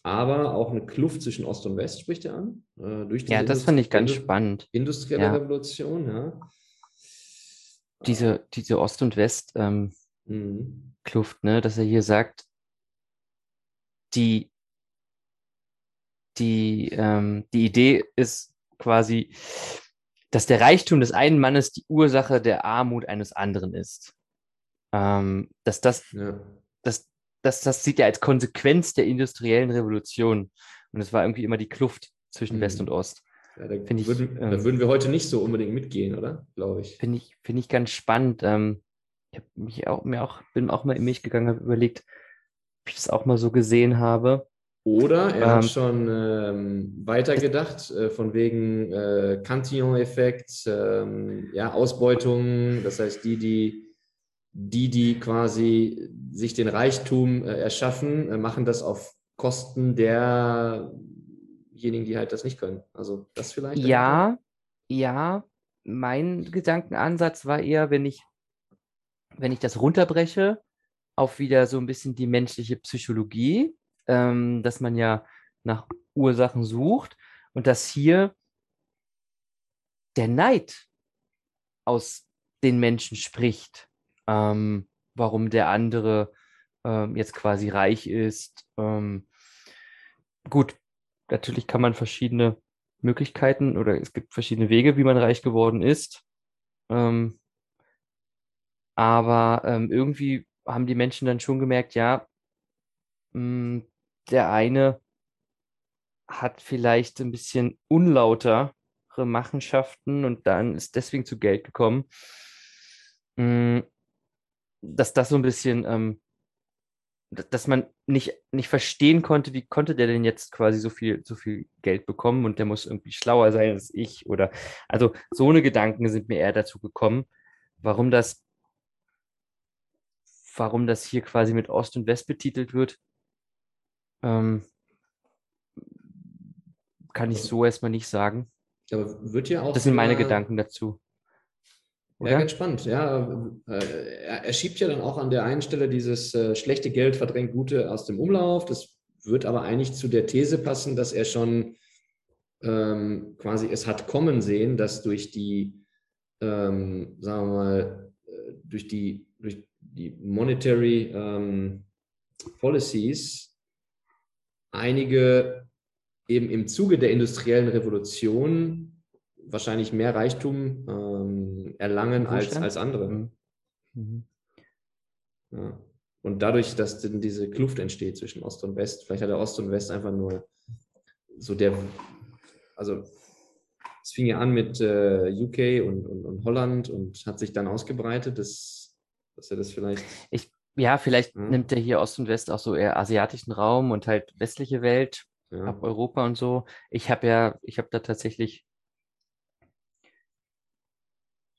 aber auch eine Kluft zwischen Ost und West spricht er an. Äh, durch Ja, das fand ich ganz industrielle- spannend. Industrielle Ja. Revolution, ja. Diese, diese Ost- und West-Kluft, Mhm. ne, dass er hier sagt, die, die, ähm, die Idee ist quasi, dass der Reichtum des einen Mannes die Ursache der Armut eines anderen ist. Ähm, dass das Ja. das, das, das sieht er als Konsequenz der industriellen Revolution. Und es war irgendwie immer die Kluft zwischen Mhm. West und Ost. Ja, da, Find ich, würden, da ähm, würden wir heute nicht so unbedingt mitgehen, oder? Glaube ich. Finde ich, finde ich ganz spannend. Ähm, ich auch, mir auch, bin auch mal in mich gegangen, habe überlegt, ich das auch mal so gesehen habe. Oder er hat Ähm, schon ähm, weitergedacht, äh, von wegen äh, Cantillon-Effekt, ähm, ja, Ausbeutung, das heißt, die, die, die, die quasi sich den Reichtum äh, erschaffen, äh, machen das auf Kosten derjenigen, die halt das nicht können. Also das vielleicht? Ja, ja, mein Gedankenansatz war eher, wenn ich, wenn ich das runterbreche, auf wieder so ein bisschen die menschliche Psychologie, ähm, dass man ja nach Ursachen sucht und dass hier der Neid aus den Menschen spricht, ähm, warum der andere ähm, jetzt quasi reich ist. Ähm, gut, natürlich kann man verschiedene Möglichkeiten oder es gibt verschiedene Wege, wie man reich geworden ist. Ähm, aber ähm, irgendwie haben die Menschen dann schon gemerkt, ja, mh, der eine hat vielleicht ein bisschen unlautere Machenschaften und dann ist deswegen zu Geld gekommen. Mh, dass das so ein bisschen, ähm, dass man nicht, nicht verstehen konnte, wie konnte der denn jetzt quasi so viel, so viel Geld bekommen und der muss irgendwie schlauer sein als ich oder also so eine Gedanken sind mir eher dazu gekommen, warum das, warum das hier quasi mit Ost und West betitelt wird. Ähm, kann ich so erstmal nicht sagen. Aber wird ja auch Das sind meine Gedanken dazu. Oder? Ja, ganz spannend. Ja, äh, er, er, schiebt ja dann auch an der einen Stelle dieses äh, schlechte Geld verdrängt Gute aus dem Umlauf. Das wird aber eigentlich zu der These passen, dass er schon ähm, quasi es hat kommen sehen, dass durch die, ähm, sagen wir mal, äh, durch die, durch die Monetary ähm, Policies einige eben im Zuge der industriellen Revolution wahrscheinlich mehr Reichtum ähm, erlangen als, als andere. Mhm. mhm. Ja. Und dadurch, dass dann diese Kluft entsteht zwischen Ost und West, vielleicht hat der Ost und West einfach nur so der, also es fing ja an mit äh, UK und, und, und, Holland und hat sich dann ausgebreitet, dass, dass er das vielleicht. Ich, ja, vielleicht ja. nimmt er hier Ost und West auch so eher asiatischen Raum und halt westliche Welt, ja. ab Europa und so. Ich habe ja, ich habe da tatsächlich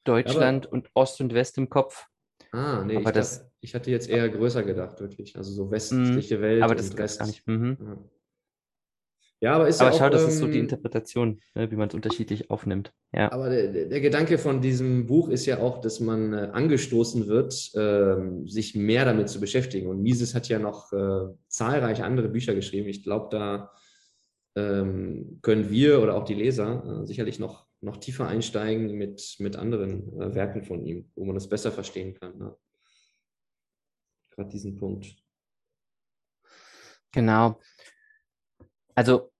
Deutschland aber, und Ost und West im Kopf. Ah, nee, aber ich, das, dachte, ich hatte jetzt eher größer gedacht, wirklich. Also so westliche mhm, Welt. Aber das ist gar nicht. Mhm. Ja. Ja, aber ist aber ja schau, das ähm, ist so die ähm, Interpretation, ne, wie man es unterschiedlich aufnimmt. Ja. Aber der, der, Gedanke von diesem Buch ist ja auch, dass man äh, angestoßen wird, äh, sich mehr damit zu beschäftigen. Und Mises hat ja noch äh, zahlreiche andere Bücher geschrieben. Ich glaube, da ähm, können wir oder auch die Leser äh, sicherlich noch noch tiefer einsteigen mit, mit anderen äh, Werken von ihm, wo man das besser verstehen kann. Ne? Gerade diesen Punkt. Genau. Also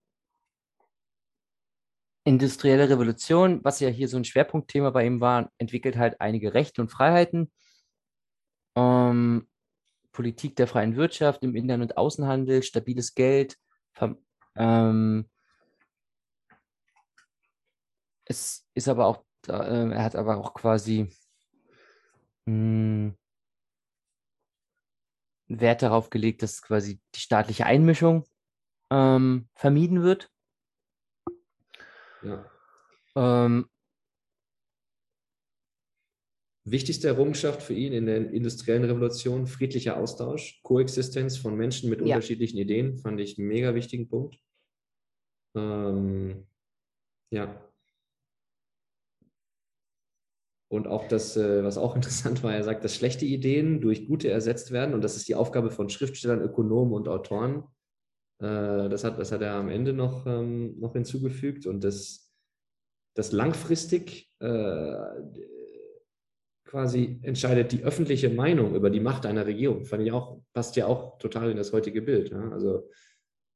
industrielle Revolution, was ja hier so ein Schwerpunktthema bei ihm war, entwickelt halt einige Rechte und Freiheiten. Ähm, Politik der freien Wirtschaft im Inland- und Außenhandel, stabiles Geld, ähm, es ist aber auch, äh, er hat aber auch quasi mh, hm, Wert darauf gelegt, dass quasi die staatliche Einmischung ähm, vermieden wird. Ja. Ähm, Wichtigste Errungenschaft für ihn in der industriellen Revolution, friedlicher Austausch, Koexistenz von Menschen mit ja. unterschiedlichen Ideen, fand ich einen mega wichtigen Punkt. Ähm, ja, und auch das, äh, was auch interessant war, er sagt, dass schlechte Ideen durch gute ersetzt werden. Und das ist die Aufgabe von Schriftstellern, Ökonomen und Autoren. Äh, das, hat, das hat er am Ende noch, ähm, noch hinzugefügt. Und das, das langfristig äh, quasi entscheidet die öffentliche Meinung über die Macht einer Regierung. Fand ich auch, passt ja auch total in das heutige Bild. Also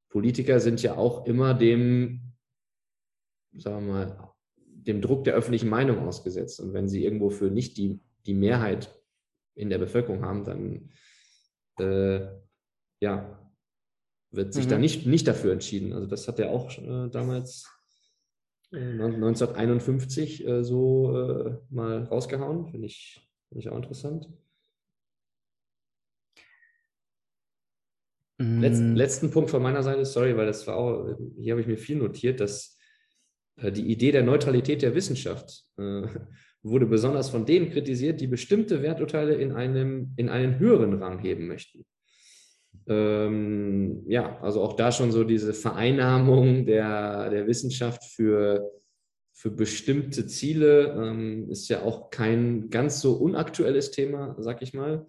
Politiker sind ja auch immer dem, sagen wir mal, dem Druck der öffentlichen Meinung ausgesetzt. Und wenn sie irgendwo für nicht die, die Mehrheit in der Bevölkerung haben, dann äh, ja, wird sich mhm. da nicht, nicht dafür entschieden. Also das hat er auch äh, damals äh, 1951 äh, so äh, mal rausgehauen. Finde ich, find ich auch interessant. Mhm. Letz, letzten Punkt von meiner Seite, sorry, weil das war auch, hier habe ich mir viel notiert, dass äh, die Idee der Neutralität der Wissenschaft äh, wurde besonders von denen kritisiert, die bestimmte Werturteile in, einem, in einen höheren Rang heben möchten. Ähm, ja, also auch da schon so diese Vereinnahmung der, der Wissenschaft für, für bestimmte Ziele ähm, ist ja auch kein ganz so unaktuelles Thema, sag ich mal.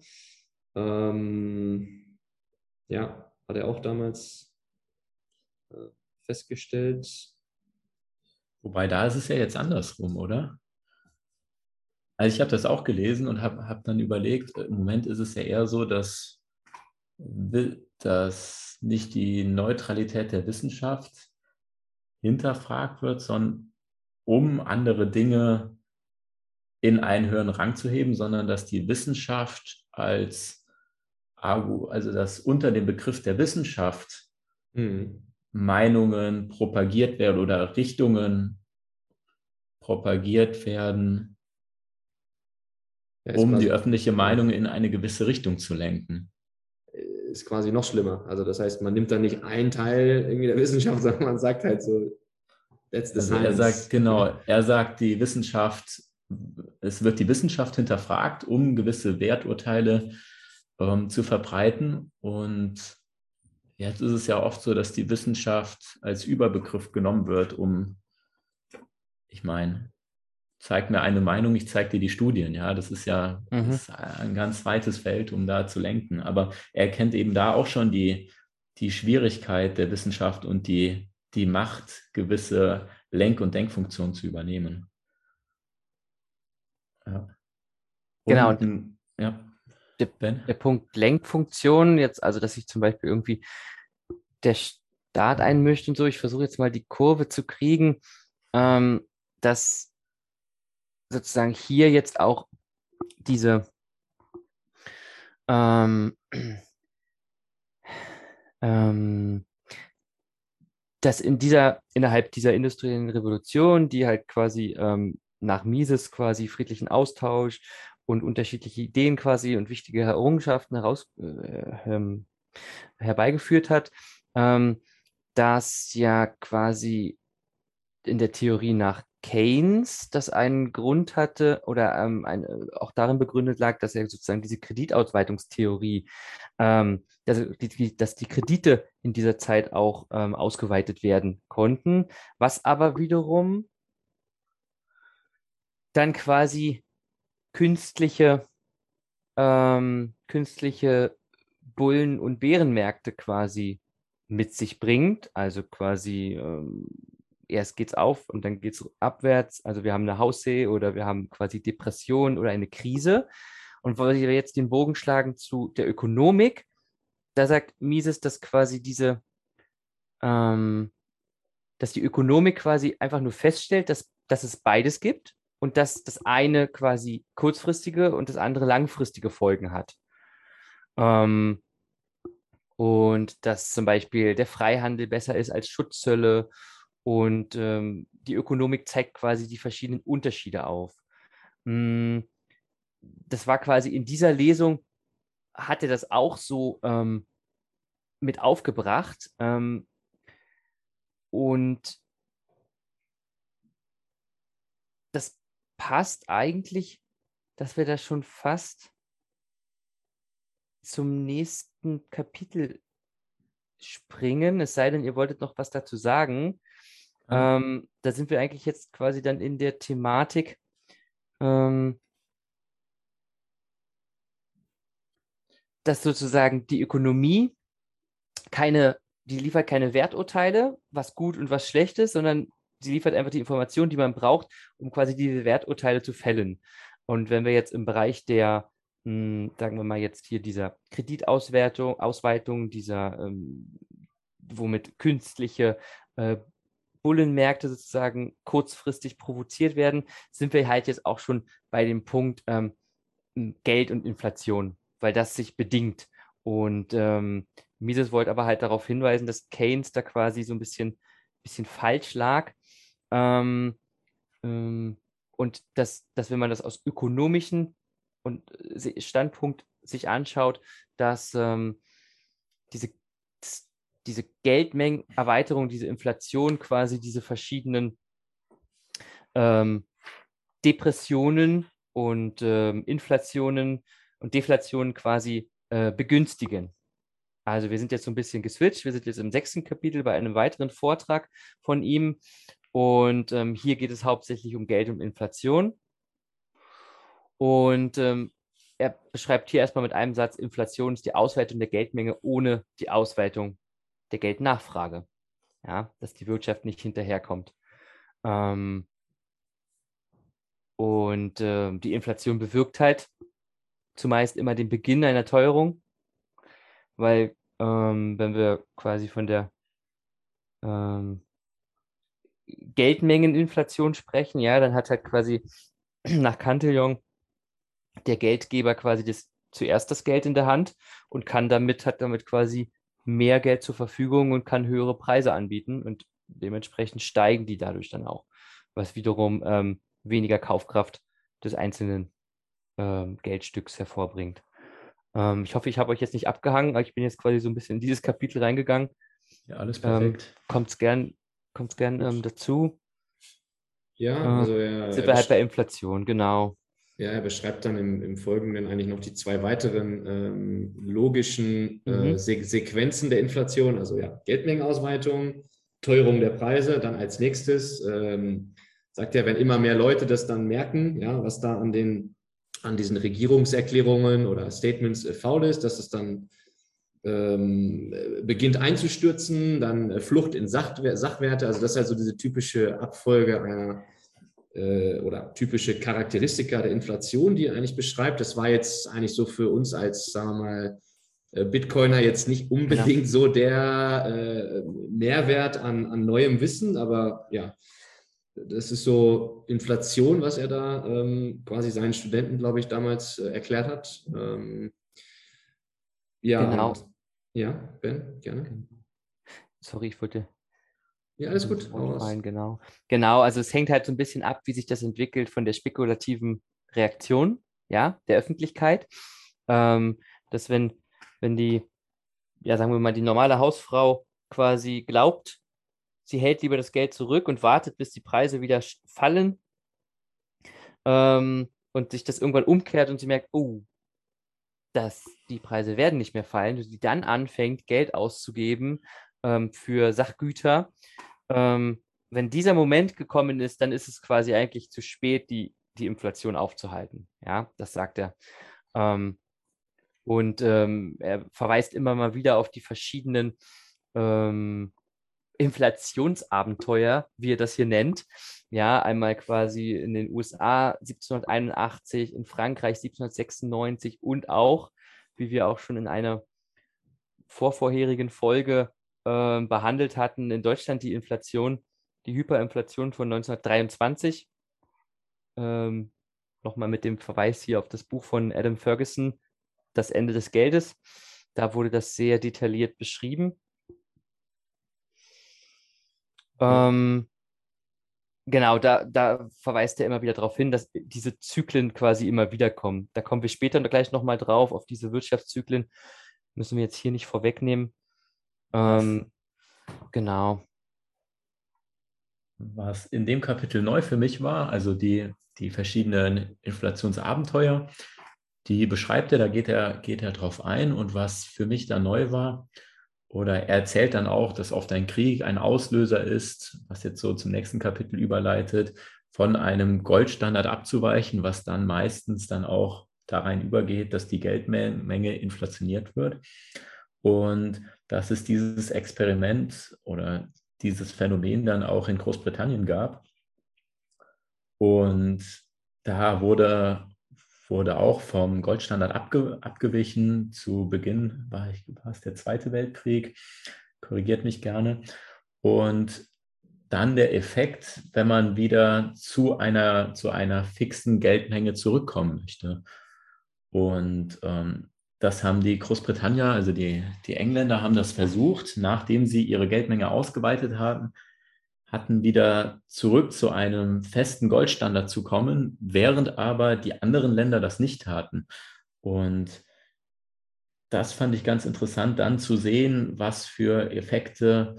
Ähm, ja, hat er auch damals äh, festgestellt. Wobei da ist es ja jetzt andersrum, oder? Also ich habe das auch gelesen und habe hab dann überlegt, im Moment ist es ja eher so, dass, dass nicht die Neutralität der Wissenschaft hinterfragt wird, sondern um andere Dinge in einen höheren Rang zu heben, sondern dass die Wissenschaft als also dass unter dem Begriff der Wissenschaft mhm. Meinungen propagiert werden oder Richtungen propagiert werden, um die öffentliche Meinung in eine gewisse Richtung zu lenken. Ist quasi noch schlimmer. Also das heißt, man nimmt dann nicht einen Teil irgendwie der Wissenschaft, sondern man sagt halt so, that's the also Er sagt, genau, er sagt, die Wissenschaft, es wird die Wissenschaft hinterfragt, um gewisse Werturteile ähm, zu verbreiten und Jetzt ist es ja oft so, dass die Wissenschaft als Überbegriff genommen wird, um, ich meine, zeig mir eine Meinung, ich zeige dir die Studien. Ja, das ist ja mhm. das ist ein ganz weites Feld, um da zu lenken. Aber er kennt eben da auch schon die, die Schwierigkeit der Wissenschaft und die, die Macht, gewisse Lenk- und Denkfunktionen zu übernehmen. Ja. Genau. Und, ja. Der, der, Punkt Lenkfunktion, jetzt, also dass ich zum Beispiel irgendwie der Start einmischt und so, ich versuche jetzt mal die Kurve zu kriegen, ähm, dass sozusagen hier jetzt auch diese ähm, ähm, dass in dieser, innerhalb dieser industriellen Revolution, die halt quasi ähm, nach Mises quasi friedlichen Austausch und unterschiedliche Ideen quasi und wichtige Errungenschaften heraus, äh, ähm, herbeigeführt hat, ähm, dass ja quasi in der Theorie nach Keynes das einen Grund hatte oder ähm, ein, äh, auch darin begründet lag, dass er sozusagen diese Kreditausweitungstheorie, ähm, dass, die, dass, die, Kredite in dieser Zeit auch ähm, ausgeweitet werden konnten, was aber wiederum dann quasi künstliche, ähm, künstliche Bullen- und Bärenmärkte quasi mit sich bringt, also quasi ähm, erst geht es auf und dann geht es abwärts. Also wir haben eine Haussee oder wir haben quasi Depression oder eine Krise. Und wollen wir jetzt den Bogen schlagen zu der Ökonomik, da sagt Mises, dass quasi diese, ähm, dass die Ökonomik quasi einfach nur feststellt, dass, dass es beides gibt und dass das eine quasi kurzfristige und das andere langfristige Folgen hat. Ähm, und dass zum Beispiel der Freihandel besser ist als Schutzzölle und ähm, die Ökonomik zeigt quasi die verschiedenen Unterschiede auf. Hm, das war quasi in dieser Lesung, hat er das auch so ähm, mit aufgebracht. Ähm, und das passt eigentlich, dass wir da schon fast zum nächsten Kapitel springen, es sei denn, ihr wolltet noch was dazu sagen. Ähm, da sind wir eigentlich jetzt quasi dann in der Thematik. Ähm, dass sozusagen die Ökonomie keine, die liefert keine Werturteile, was gut und was schlecht ist, sondern sie liefert einfach die Informationen, die man braucht, um quasi diese Werturteile zu fällen. Und wenn wir jetzt im Bereich der, mh, hm, sagen wir mal jetzt hier dieser Kreditauswertung, Ausweitung, dieser, ähm, womit künstliche äh, Bullenmärkte sozusagen kurzfristig provoziert werden, sind wir halt jetzt auch schon bei dem Punkt ähm, Geld und Inflation, weil das sich bedingt. Und ähm, Mises wollte aber halt darauf hinweisen, dass Keynes da quasi so ein bisschen, bisschen falsch lag. Ähm, ähm, und dass, dass, wenn man das aus ökonomischen und äh, Standpunkt sich anschaut, dass ähm, diese diese Geldmengenerweiterung, diese Inflation, quasi diese verschiedenen ähm, Depressionen und ähm, Inflationen und Deflationen quasi äh, begünstigen. Also wir sind jetzt so ein bisschen geswitcht. Wir sind jetzt im sechsten Kapitel bei einem weiteren Vortrag von ihm. Und ähm, hier geht es hauptsächlich um Geld und Inflation. Und ähm, er beschreibt hier erstmal mit einem Satz, Inflation ist die Ausweitung der Geldmenge ohne die Ausweitung der Geldnachfrage. Ja, dass die Wirtschaft nicht hinterherkommt. Ähm, und äh, die Inflation bewirkt halt zumeist immer den Beginn einer Teuerung, weil ähm, wenn wir quasi von der ähm, Geldmengeninflation sprechen, ja, dann hat halt quasi nach Cantillon der Geldgeber quasi das, zuerst das Geld in der Hand und kann damit, hat damit quasi mehr Geld zur Verfügung und kann höhere Preise anbieten und dementsprechend steigen die dadurch dann auch, was wiederum ähm, weniger Kaufkraft des einzelnen ähm, Geldstücks hervorbringt. Ähm, ich hoffe, ich habe euch jetzt nicht abgehangen, aber ich bin jetzt quasi so ein bisschen in dieses Kapitel reingegangen. Ja, alles perfekt. Ähm, Kommt es gern, kommt's gern ähm, dazu. Ja, ähm, also ja, sind wir halt bei Inflation, genau. Ja, er beschreibt dann im, im Folgenden eigentlich noch die zwei weiteren ähm, logischen äh, mhm. Se Sequenzen der Inflation, also ja, Geldmengenausweitung, Teuerung der Preise, dann als nächstes ähm, sagt er, wenn immer mehr Leute das dann merken, ja, was da an den an diesen Regierungserklärungen oder Statements äh, faul ist, dass es dann ähm, beginnt einzustürzen, dann äh, Flucht in Sachwerte, also das ist also diese typische Abfolge einer äh, oder typische Charakteristika der Inflation, die er eigentlich beschreibt. Das war jetzt eigentlich so für uns als, sagen wir mal, äh, Bitcoiner jetzt nicht unbedingt ja. so der äh, Mehrwert an, an neuem Wissen, aber ja, das ist so Inflation, was er da ähm, quasi seinen Studenten, glaube ich, damals äh, erklärt hat. Ähm, ja, genau. Ja, Ben, gerne. Sorry, ich wollte. Ja, alles gut. Rein, genau. genau, also es hängt halt so ein bisschen ab, wie sich das entwickelt von der spekulativen Reaktion ja, der Öffentlichkeit. Ähm, dass wenn, wenn die, ja, sagen wir mal, die normale Hausfrau quasi glaubt, sie hält lieber das Geld zurück und wartet, bis die Preise wieder fallen ähm, und sich das irgendwann umkehrt und sie merkt, oh, dass die Preise werden nicht mehr fallen, und sie dann anfängt, Geld auszugeben ähm, für Sachgüter. Ähm, wenn dieser Moment gekommen ist, dann ist es quasi eigentlich zu spät, die, die Inflation aufzuhalten. Ja, das sagt er. Ähm, und ähm, er verweist immer mal wieder auf die verschiedenen ähm, Inflationsabenteuer, wie er das hier nennt. Ja, einmal quasi in den USA 1781, in Frankreich 1796 und auch, wie wir auch schon in einer vorvorherigen Folge äh, behandelt hatten, in Deutschland die Inflation, die Hyperinflation von 1923. Ähm, Nochmal mit dem Verweis hier auf das Buch von Adam Ferguson, Das Ende des Geldes. Da wurde das sehr detailliert beschrieben. Ähm, genau, da, da verweist er immer wieder darauf hin, dass diese Zyklen quasi immer wieder kommen. Da kommen wir später gleich nochmal drauf, auf diese Wirtschaftszyklen. Müssen wir jetzt hier nicht vorwegnehmen. Ähm, genau. Was in dem Kapitel neu für mich war, also die, die verschiedenen Inflationsabenteuer, die beschreibt er, da geht er, geht er drauf ein. Und was für mich da neu war, oder er erzählt dann auch, dass oft ein Krieg ein Auslöser ist, was jetzt so zum nächsten Kapitel überleitet, von einem Goldstandard abzuweichen, was dann meistens dann auch da rein übergeht, dass die Geldmenge inflationiert wird. Und dass es dieses Experiment oder dieses Phänomen dann auch in Großbritannien gab. Und da wurde wurde auch vom Goldstandard abge, abgewichen. Zu Beginn war, ich, war es der Zweite Weltkrieg, korrigiert mich gerne. Und dann der Effekt, wenn man wieder zu einer, zu einer fixen Geldmenge zurückkommen möchte. Und ähm, das haben die Großbritannier, also die, die Engländer haben das versucht, nachdem sie ihre Geldmenge ausgeweitet haben, hatten wieder zurück zu einem festen Goldstandard zu kommen, während aber die anderen Länder das nicht taten. Und das fand ich ganz interessant, dann zu sehen, was für Effekte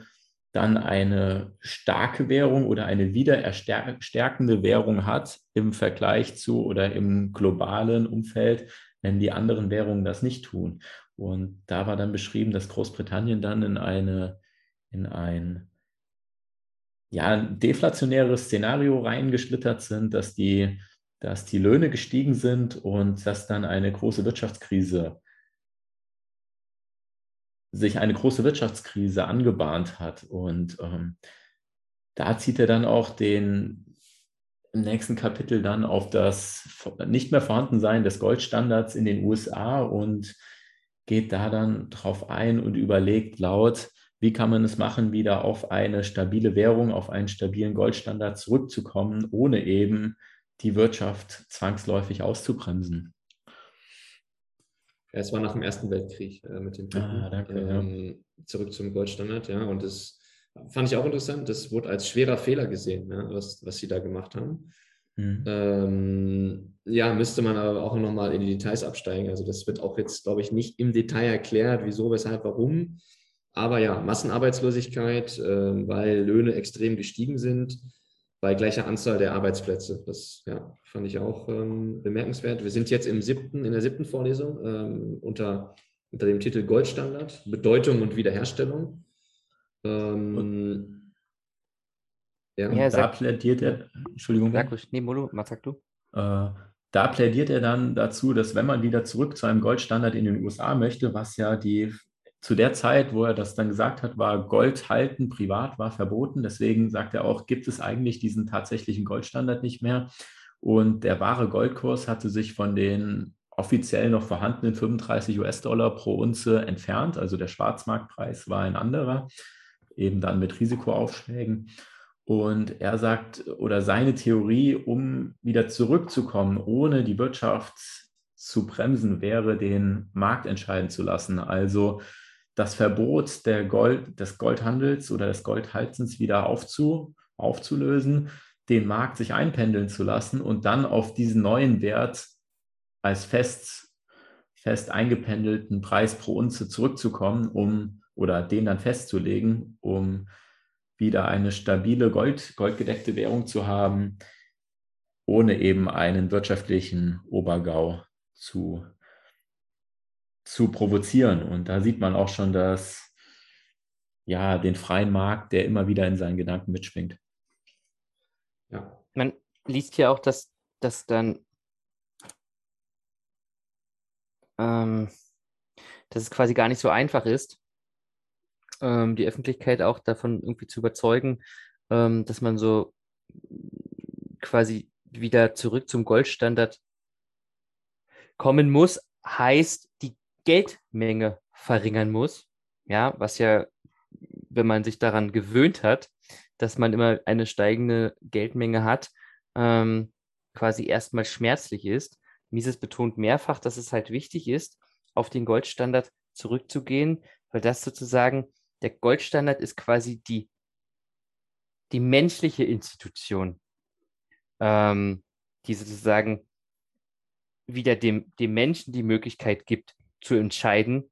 dann eine starke Währung oder eine wiedererstärkende Währung hat im Vergleich zu oder im globalen Umfeld, wenn die anderen Währungen das nicht tun. Und da war dann beschrieben, dass Großbritannien dann in eine in ein ja, deflationäres Szenario reingeschlittert sind, dass die, dass die Löhne gestiegen sind und dass dann eine große Wirtschaftskrise sich eine große Wirtschaftskrise angebahnt hat. Und ähm, da zieht er dann auch den im nächsten Kapitel dann auf das nicht mehr Vorhandensein des Goldstandards in den USA und geht da dann drauf ein und überlegt laut, wie kann man es machen, wieder auf eine stabile Währung, auf einen stabilen Goldstandard zurückzukommen, ohne eben die Wirtschaft zwangsläufig auszubremsen. Ja, es war nach dem Ersten Weltkrieg äh, mit dem ah, danke, ähm, ja. zurück zum Goldstandard, ja. Und das fand ich auch interessant. Das wurde als schwerer Fehler gesehen, ja, was, was sie da gemacht haben. Mhm. Ähm, ja, müsste man aber auch nochmal in die Details absteigen. Also das wird auch jetzt, glaube ich, nicht im Detail erklärt, wieso, weshalb, warum. Aber ja, Massenarbeitslosigkeit, äh, weil Löhne extrem gestiegen sind bei gleicher Anzahl der Arbeitsplätze. Das ja, fand ich auch ähm, bemerkenswert. Wir sind jetzt im siebten, in der siebten Vorlesung ähm, unter, unter dem Titel Goldstandard, Bedeutung und Wiederherstellung. Ähm, Ja, ja da sag, plädiert er, Entschuldigung. Sag ruhig, nee, Molo, was sagst du? Äh, da plädiert er dann dazu, dass wenn man wieder zurück zu einem Goldstandard in den USA möchte, was ja die zu der Zeit, wo er das dann gesagt hat, war Gold halten privat war verboten. Deswegen sagt er auch, gibt es eigentlich diesen tatsächlichen Goldstandard nicht mehr. Und der wahre Goldkurs hatte sich von den offiziell noch vorhandenen 35 US-Dollar pro Unze entfernt. Also der Schwarzmarktpreis war ein anderer, eben dann mit Risikoaufschlägen. Und er sagt, oder seine Theorie, um wieder zurückzukommen, ohne die Wirtschaft zu bremsen, wäre, den Markt entscheiden zu lassen. Also das Verbot der Gold, des Goldhandels oder des Goldhaltens wieder aufzu, aufzulösen, den Markt sich einpendeln zu lassen und dann auf diesen neuen Wert als fest, fest eingependelten Preis pro Unze zurückzukommen, um oder den dann festzulegen, um wieder eine stabile Gold, goldgedeckte Währung zu haben, ohne eben einen wirtschaftlichen Obergau zu, zu provozieren. Und da sieht man auch schon, dass ja, den freien Markt, der immer wieder in seinen Gedanken mitschwingt. Ja. Man liest hier auch, dass, dass dann ähm, dass es quasi gar nicht so einfach ist, ähm, die Öffentlichkeit auch davon irgendwie zu überzeugen, ähm, dass man so quasi wieder zurück zum Goldstandard kommen muss, heißt die Geldmenge verringern muss. Ja, was ja, wenn man sich daran gewöhnt hat, dass man immer eine steigende Geldmenge hat, ähm, quasi erstmal schmerzlich ist. Mises betont mehrfach, dass es halt wichtig ist, auf den Goldstandard zurückzugehen, weil das sozusagen der Goldstandard ist quasi die, die menschliche Institution, ähm, die sozusagen wieder dem, dem Menschen die Möglichkeit gibt, zu entscheiden,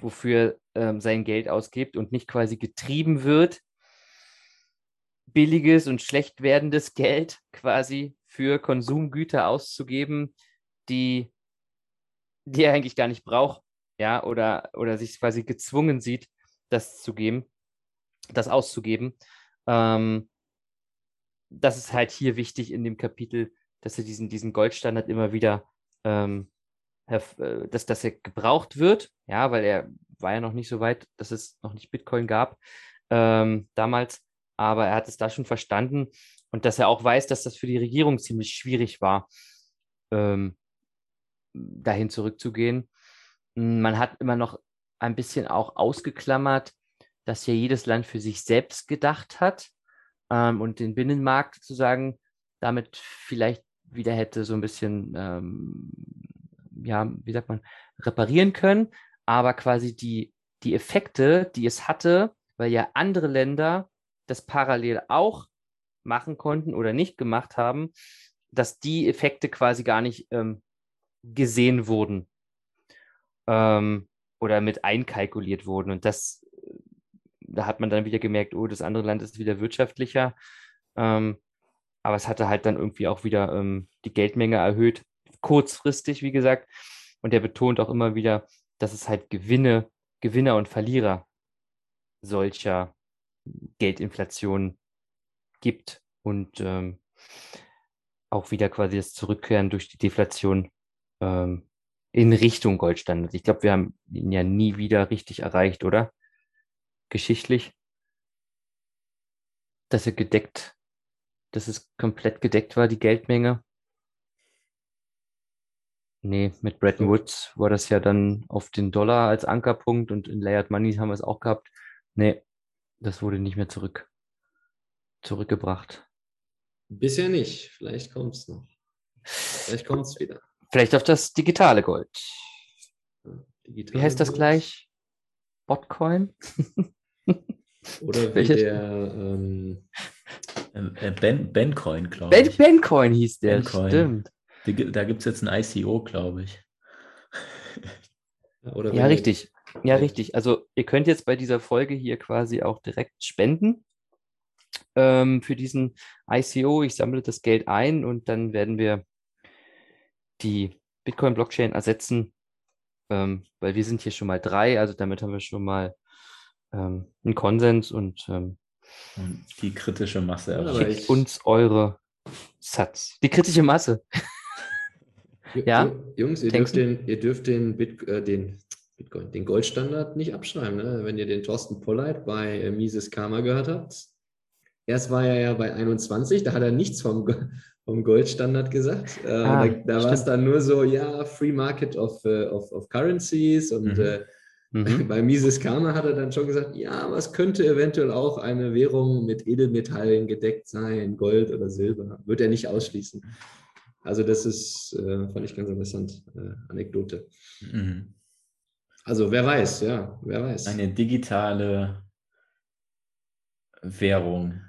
wofür ähm, sein Geld ausgibt und nicht quasi getrieben wird, billiges und schlecht werdendes Geld quasi für Konsumgüter auszugeben, die, die er eigentlich gar nicht braucht, ja, oder, oder sich quasi gezwungen sieht, das zu geben, das auszugeben. Ähm, das ist halt hier wichtig in dem Kapitel, dass er diesen, diesen Goldstandard immer wieder, ähm, äh, dass, dass er gebraucht wird, ja, weil er war ja noch nicht so weit, dass es noch nicht Bitcoin gab ähm, damals, aber er hat es da schon verstanden und dass er auch weiß, dass das für die Regierung ziemlich schwierig war, ähm, dahin zurückzugehen. Man hat immer noch ein bisschen auch ausgeklammert, dass ja jedes Land für sich selbst gedacht hat ähm, und den Binnenmarkt sozusagen damit vielleicht wieder hätte so ein bisschen, ähm, ja, wie sagt man, reparieren können, aber quasi die, die Effekte, die es hatte, weil ja andere Länder das parallel auch machen konnten oder nicht gemacht haben, dass die Effekte quasi gar nicht ähm, gesehen wurden. Ähm, oder mit einkalkuliert wurden. Und das, da hat man dann wieder gemerkt, oh, das andere Land ist wieder wirtschaftlicher. Ähm, aber es hatte halt dann irgendwie auch wieder ähm, die Geldmenge erhöht, kurzfristig, wie gesagt. Und er betont auch immer wieder, dass es halt Gewinne, Gewinner und Verlierer solcher Geldinflation gibt und ähm, auch wieder quasi das Zurückkehren durch die Deflation ähm, in Richtung Goldstandard. Ich glaube, wir haben ihn ja nie wieder richtig erreicht, oder? Geschichtlich. Dass er gedeckt, dass es komplett gedeckt war, die Geldmenge. Nee, mit Bretton Woods war das ja dann auf den Dollar als Ankerpunkt und in Layered Money haben wir es auch gehabt. Nee, das wurde nicht mehr zurück, zurückgebracht. Bisher nicht. Vielleicht kommt es noch. Vielleicht kommt es wieder. Vielleicht auf das digitale Gold. Digitale wie heißt das Gold? gleich? Botcoin? Oder wie der ähm, äh, ben, Bencoin, glaube ich. Ben, Bencoin hieß der, Bencoin. stimmt. Da gibt es jetzt ein ICO, glaube ich. ja, richtig. Ja, richtig. Also ihr könnt jetzt bei dieser Folge hier quasi auch direkt spenden ähm, für diesen ICO. Ich sammle das Geld ein und dann werden wir die Bitcoin-Blockchain ersetzen, ähm, weil wir sind hier schon mal drei, also damit haben wir schon mal ähm, einen Konsens und ähm, Und die kritische Masse erreicht. ich- uns eure Satz. Die kritische Masse. Ja? Ju- Jungs, ihr Denkst dürft, den, ihr dürft den, Bit, äh, den Bitcoin, den Goldstandard nicht abschreiben. Ne? Wenn ihr den Thorsten Polleit bei äh, Mises Karma gehört habt. Erst war er ja bei 21, da hat er nichts vom, vom Goldstandard gesagt. Äh, Ah, da da war es dann nur so, ja, Free Market of, äh, of, of Currencies und Mhm. äh, Mhm. bei Mises Karma hat er dann schon gesagt, ja, es könnte eventuell auch eine Währung mit Edelmetallen gedeckt sein, Gold oder Silber. Wird er nicht ausschließen. Also das ist, äh, fand ich ganz interessant, äh, Anekdote. Mhm. Also wer weiß, ja, wer weiß. Eine digitale Währung,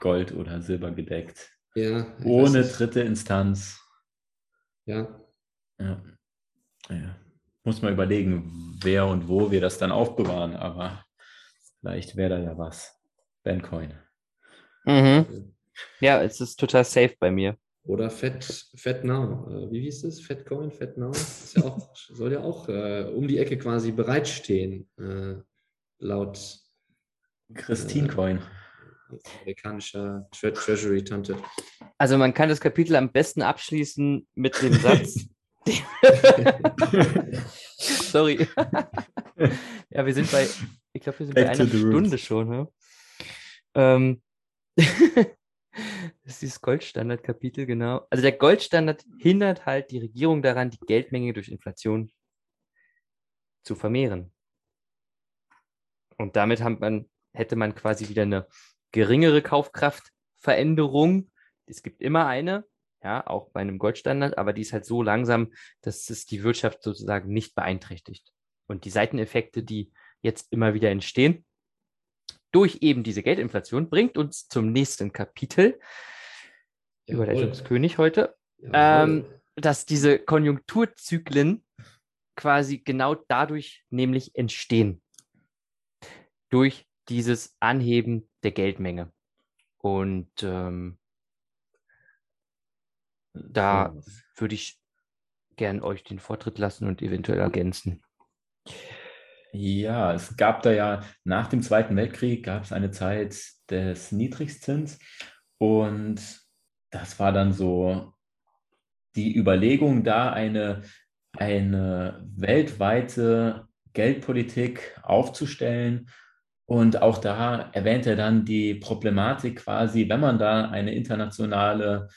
Gold oder Silber gedeckt, ja, ohne dritte Instanz. Ja, Ja. Ja. Muss man überlegen, wer und wo wir das dann aufbewahren, aber vielleicht wäre da ja was. Bencoin. Mhm. Ja, es ist total safe bei mir. oder Fat, Fat Now. Äh, wie hieß es? Fatcoin, Fat Now? Ist ja auch, soll ja auch äh, um die Ecke quasi bereitstehen, äh, laut Christine Coin. Amerikanischer Tre Treasury-Tante. Also man kann das Kapitel am besten abschließen mit dem Satz. Sorry. ja, wir sind bei, ich glaube, wir sind Back bei einer. Stunde schon. Ne? Ähm, das ist dieses Goldstandard-Kapitel, genau. Also der Goldstandard hindert halt die Regierung daran, die Geldmenge durch Inflation zu vermehren. Und damit hat man, hätte man quasi wieder eine geringere Kaufkraftveränderung. Es gibt immer eine, ja, auch bei einem Goldstandard, aber die ist halt so langsam, dass es die Wirtschaft sozusagen nicht beeinträchtigt. Und die Seiteneffekte, die jetzt immer wieder entstehen, durch eben diese Geldinflation, bringt uns zum nächsten Kapitel. Überleitungskönig heute, Ähm, dass diese Konjunkturzyklen quasi genau dadurch nämlich entstehen. Durch dieses Anheben der Geldmenge. Und ähm, da würde ich gern euch den Vortritt lassen und eventuell ergänzen. Ja, es gab da ja nach dem Zweiten Weltkrieg gab es eine Zeit des Niedrigzins und das war dann so die Überlegung, da eine, eine weltweite Geldpolitik aufzustellen. Und auch da erwähnt er dann die Problematik quasi, wenn man da eine internationale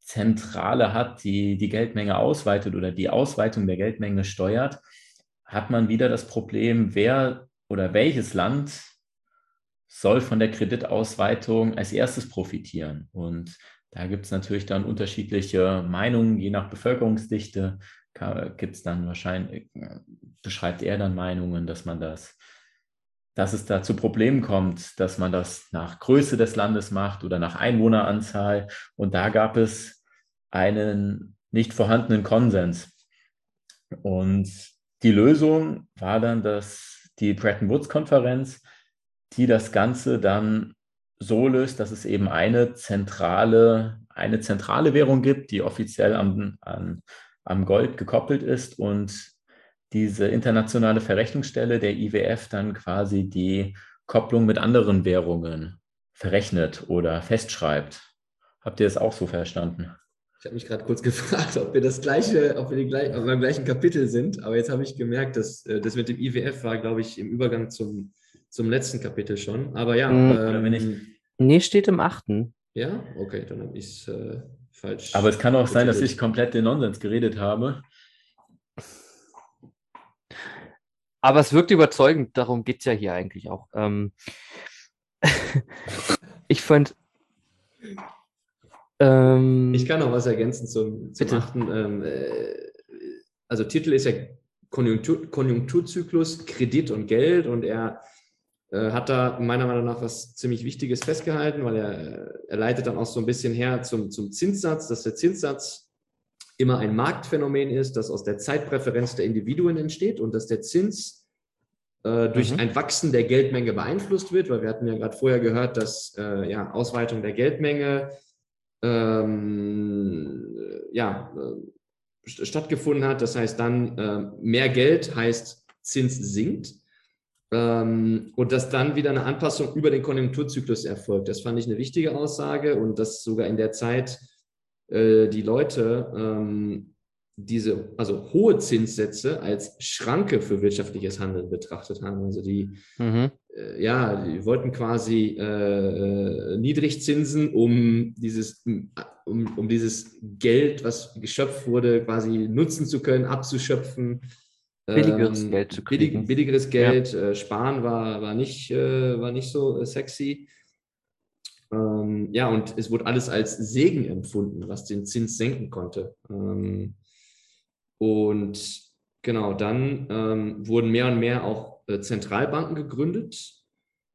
Zentrale hat, die die Geldmenge ausweitet oder die Ausweitung der Geldmenge steuert, hat man wieder das Problem, wer oder welches Land soll von der Kreditausweitung als erstes profitieren. Und da gibt es natürlich dann unterschiedliche Meinungen, je nach Bevölkerungsdichte gibt es dann wahrscheinlich, beschreibt er dann Meinungen, dass man das, dass es da zu Problemen kommt, dass man das nach Größe des Landes macht oder nach Einwohneranzahl. Und da gab es einen nicht vorhandenen Konsens. Und die Lösung war dann dass die Bretton Woods-Konferenz, die das Ganze dann so löst, dass es eben eine zentrale, eine zentrale Währung gibt, die offiziell am, an, am Gold gekoppelt ist und diese internationale Verrechnungsstelle der IWF dann quasi die Kopplung mit anderen Währungen verrechnet oder festschreibt. Habt ihr das auch so verstanden? Ich habe mich gerade kurz gefragt, ob wir das gleiche, ob wir die gleich, ob wir im gleichen Kapitel sind, aber jetzt habe ich gemerkt, dass äh, das mit dem IWF war, glaube ich, im Übergang zum, zum letzten Kapitel schon. Aber ja, Mhm. Wenn ich- ähm, Nee, steht im achten. ja, okay, dann habe ich es äh, falsch. Aber es kann auch sein, dass ich komplett den Nonsens geredet habe. Aber es wirkt überzeugend, darum geht es ja hier eigentlich auch. Ähm, ich fand. Ähm, Ich kann noch was ergänzen zum, zum achten. Ähm, äh, also Titel ist ja Konjunktur, Konjunkturzyklus, Kredit und Geld und er äh, hat da meiner Meinung nach was ziemlich Wichtiges festgehalten, weil er, er leitet dann auch so ein bisschen her zum, zum Zinssatz, dass der Zinssatz immer ein Marktphänomen ist, das aus der Zeitpräferenz der Individuen entsteht und dass der Zins äh, durch Mhm. ein Wachsen der Geldmenge beeinflusst wird, weil wir hatten ja gerade vorher gehört, dass äh, ja, Ausweitung der Geldmenge ähm, ja, äh, st- stattgefunden hat. Das heißt dann, äh, mehr Geld heißt Zins sinkt. Ähm, und dass dann wieder eine Anpassung über den Konjunkturzyklus erfolgt. Das fand ich eine wichtige Aussage und dass sogar in der Zeit äh, die Leute ähm, diese, also hohe Zinssätze als Schranke für wirtschaftliches Handeln betrachtet haben. Also die, mhm. äh, ja, die wollten quasi äh, äh Niedrigzinsen, um dieses, um, um dieses Geld, was geschöpft wurde, quasi nutzen zu können, abzuschöpfen. Billigeres ähm, Geld zu kriegen. Billig, billigeres Geld, ja. äh, sparen war, war, nicht, äh, war nicht so sexy. Ähm, ja, und es wurde alles als Segen empfunden, was den Zins senken konnte. Ähm, und genau, dann ähm, wurden mehr und mehr auch äh, Zentralbanken gegründet.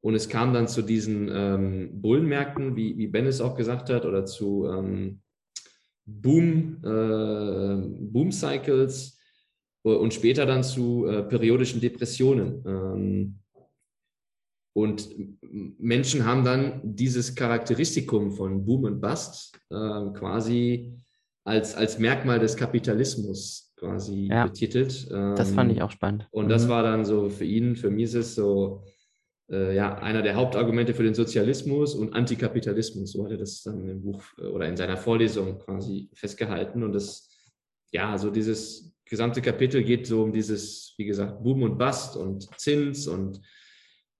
Und es kam dann zu diesen ähm, Bullenmärkten, wie, wie Ben es auch gesagt hat, oder zu ähm, Boom, äh, Boom Cycles äh, und später dann zu äh, periodischen Depressionen. Ähm, und Menschen haben dann dieses Charakteristikum von Boom und Bust äh, quasi als, als Merkmal des Kapitalismus quasi ja, betitelt. das fand ich ähm, auch spannend. Und das mhm. war dann so für ihn, für mich ist es so, äh, ja, einer der Hauptargumente für den Sozialismus und Antikapitalismus. So hat er das dann im Buch äh, oder in seiner Vorlesung quasi festgehalten. Und das, ja, so dieses gesamte Kapitel geht so um dieses, wie gesagt, Boom und Bust und Zins und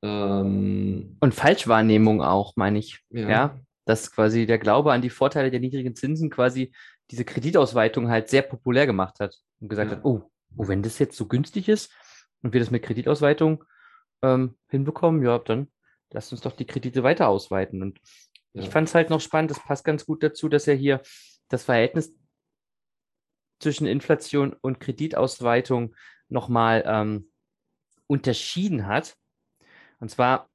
ähm, und Falschwahrnehmung auch, meine ich. Ja. ja. Dass quasi der Glaube an die Vorteile der niedrigen Zinsen quasi diese Kreditausweitung halt sehr populär gemacht hat und gesagt ja. hat, oh, oh, wenn das jetzt so günstig ist und wir das mit Kreditausweitung ähm, hinbekommen, ja, dann lasst uns doch die Kredite weiter ausweiten. Und ja. ich fand es halt noch spannend, das passt ganz gut dazu, dass er hier das Verhältnis zwischen Inflation und Kreditausweitung nochmal ähm, unterschieden hat. Und zwar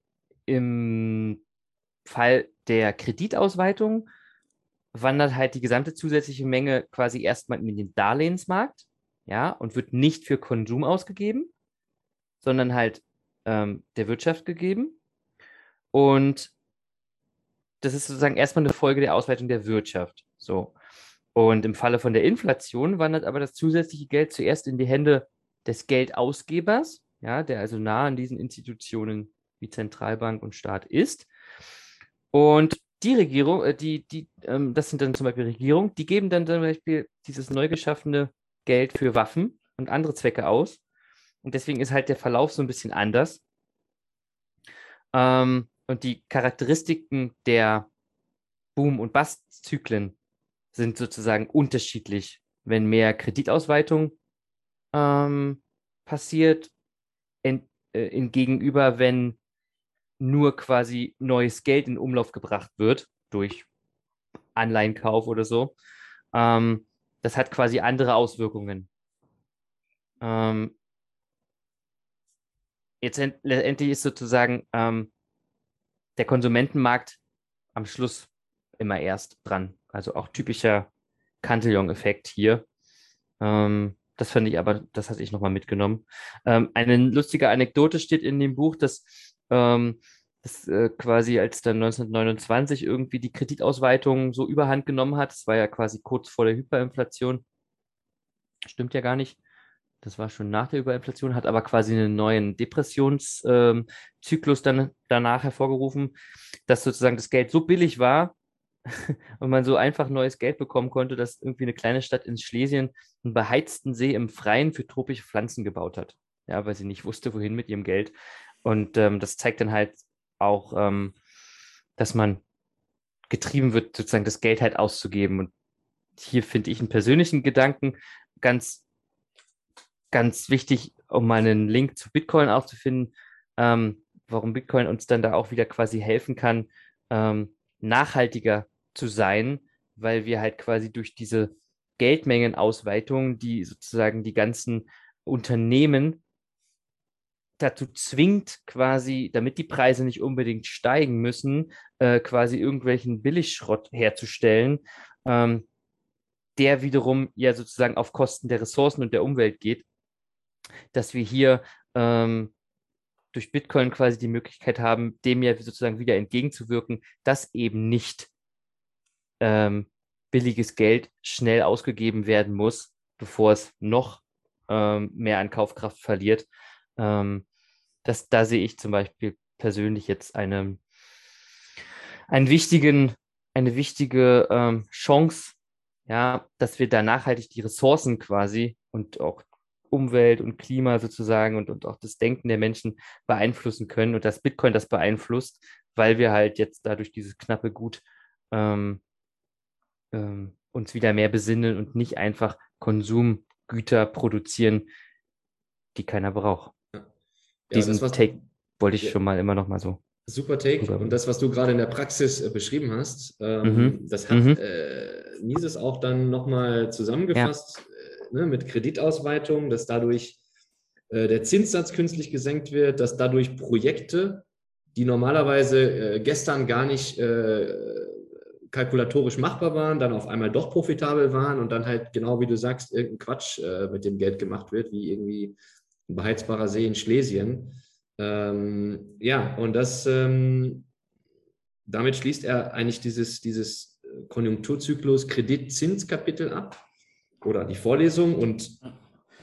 im Fall der Kreditausweitung wandert halt die gesamte zusätzliche Menge quasi erstmal in den Darlehensmarkt, ja, und wird nicht für Konsum ausgegeben, sondern halt ähm, der Wirtschaft gegeben. Und das ist sozusagen erstmal eine Folge der Ausweitung der Wirtschaft. So. Und im Falle von der Inflation wandert aber das zusätzliche Geld zuerst in die Hände des Geldausgebers, ja, der also nah an diesen Institutionen wie Zentralbank und Staat ist. Und die Regierung, äh, die, die, ähm, das sind dann zum Beispiel Regierungen, die geben dann zum Beispiel dieses neu geschaffene Geld für Waffen und andere Zwecke aus. Und deswegen ist halt der Verlauf so ein bisschen anders. Ähm, und die Charakteristiken der Boom- und Bust-Zyklen sind sozusagen unterschiedlich. Wenn mehr Kreditausweitung ähm, passiert, in, äh, in gegenüber, wenn nur quasi neues Geld in Umlauf gebracht wird durch Anleihenkauf oder so. Ähm, das hat quasi andere Auswirkungen. Ähm, jetzt letztendlich ist sozusagen ähm, der Konsumentenmarkt am Schluss immer erst dran. Also auch typischer Cantillon-Effekt hier. Ähm, das fand ich aber, das hatte ich nochmal mitgenommen. Ähm, eine lustige Anekdote steht in dem Buch, dass ähm, das äh, quasi als dann 1929 irgendwie die Kreditausweitung so überhand genommen hat. Das war ja quasi kurz vor der Hyperinflation. Stimmt ja gar nicht. Das war schon nach der Überinflation, hat aber quasi einen neuen Depressionszyklus ähm, dann danach hervorgerufen, dass sozusagen das Geld so billig war und man so einfach neues Geld bekommen konnte, dass irgendwie eine kleine Stadt in Schlesien einen beheizten See im Freien für tropische Pflanzen gebaut hat. Ja, weil sie nicht wusste, wohin mit ihrem Geld. Und ähm, das zeigt dann halt auch, ähm, dass man getrieben wird, sozusagen das Geld halt auszugeben. Und hier finde ich einen persönlichen Gedanken ganz, ganz wichtig, um mal einen Link zu Bitcoin aufzufinden, ähm, warum Bitcoin uns dann da auch wieder quasi helfen kann, ähm, nachhaltiger zu sein, weil wir halt quasi durch diese Geldmengenausweitung, die sozusagen die ganzen Unternehmen dazu zwingt, quasi, damit die Preise nicht unbedingt steigen müssen, äh, quasi irgendwelchen Billigschrott herzustellen, ähm, der wiederum ja sozusagen auf Kosten der Ressourcen und der Umwelt geht, dass wir hier ähm, durch Bitcoin quasi die Möglichkeit haben, dem ja sozusagen wieder entgegenzuwirken, dass eben nicht ähm, billiges Geld schnell ausgegeben werden muss, bevor es noch ähm, mehr an Kaufkraft verliert, ähm, das, da sehe ich zum Beispiel persönlich jetzt eine, einen wichtigen, eine wichtige ähm, Chance, ja, dass wir da nachhaltig die Ressourcen quasi und auch Umwelt und Klima sozusagen und, und auch das Denken der Menschen beeinflussen können und dass Bitcoin das beeinflusst, weil wir halt jetzt dadurch dieses knappe Gut ähm, ähm, uns wieder mehr besinnen und nicht einfach Konsumgüter produzieren, die keiner braucht. Ja. Ja, Diesen das, Take wollte ich ja. schon mal immer noch mal so. Super Take. Und das, was du gerade in der Praxis äh, beschrieben hast, ähm, mhm. das hat mhm. äh, Mises auch dann nochmal zusammengefasst äh, ne, mit Kreditausweitung, dass dadurch äh, der Zinssatz künstlich gesenkt wird, dass dadurch Projekte, die normalerweise äh, gestern gar nicht äh, kalkulatorisch machbar waren, dann auf einmal doch profitabel waren und dann halt genau wie du sagst, irgendein Quatsch äh, mit dem Geld gemacht wird, wie irgendwie beheizbarer See in Schlesien. Ähm, ja, und das, ähm, damit schließt er eigentlich dieses, dieses Konjunkturzyklus Kreditzinskapitel ab oder die Vorlesung und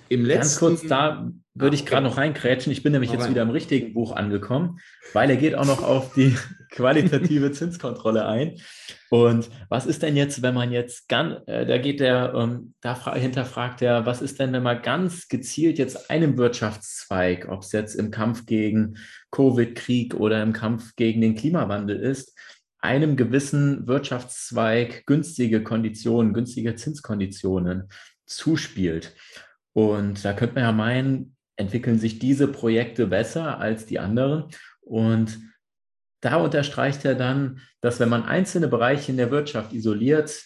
im letzten. Ganz kurz, da würde ich gerade noch reinkrätschen. Ich bin nämlich jetzt wieder im richtigen Buch angekommen, weil er geht auch noch auf die qualitative Zinskontrolle ein. Und was ist denn jetzt, wenn man jetzt ganz, äh, da geht der, ähm, da hinterfragt er, was ist denn, wenn man ganz gezielt jetzt einem Wirtschaftszweig, ob es jetzt im Kampf gegen Covid-Krieg oder im Kampf gegen den Klimawandel ist, einem gewissen Wirtschaftszweig günstige Konditionen, günstige Zinskonditionen zuspielt. Und da könnte man ja meinen, entwickeln sich diese Projekte besser als die anderen. Und da unterstreicht er dann, dass wenn man einzelne Bereiche in der Wirtschaft isoliert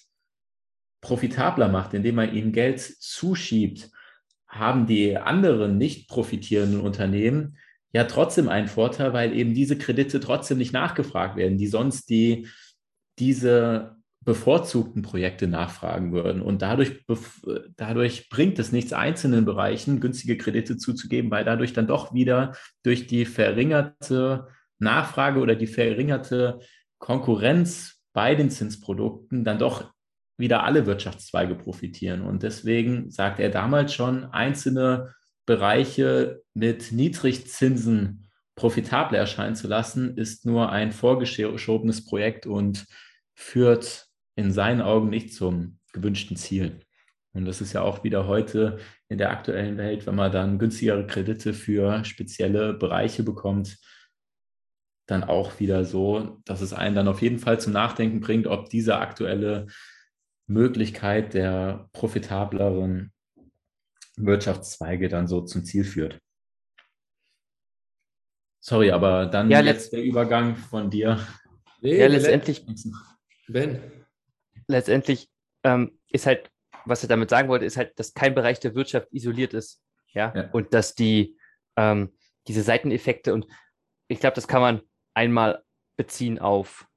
profitabler macht, indem man ihnen Geld zuschiebt, haben die anderen nicht profitierenden Unternehmen ja trotzdem einen Vorteil, weil eben diese Kredite trotzdem nicht nachgefragt werden, die sonst die diese bevorzugten Projekte nachfragen würden. Und dadurch, dadurch bringt es nichts, einzelnen Bereichen günstige Kredite zuzugeben, weil dadurch dann doch wieder durch die verringerte Nachfrage oder die verringerte Konkurrenz bei den Zinsprodukten dann doch wieder alle Wirtschaftszweige profitieren. Und deswegen sagt er damals schon, einzelne Bereiche mit Niedrigzinsen profitabel erscheinen zu lassen, ist nur ein vorgeschobenes Projekt und führt in seinen Augen nicht zum gewünschten Ziel. Und das ist ja auch wieder heute in der aktuellen Welt, wenn man dann günstigere Kredite für spezielle Bereiche bekommt, dann auch wieder so, dass es einen dann auf jeden Fall zum Nachdenken bringt, ob diese aktuelle Möglichkeit der profitableren Wirtschaftszweige dann so zum Ziel führt. Sorry, aber dann ja, jetzt der Übergang von dir. Nee, ja, letztendlich. Ben letztendlich ähm, ist halt, was er damit sagen wollte, ist halt, dass kein Bereich der Wirtschaft isoliert ist. Ja. ja. Und dass die ähm, diese Seiteneffekte und ich glaube, das kann man einmal beziehen auf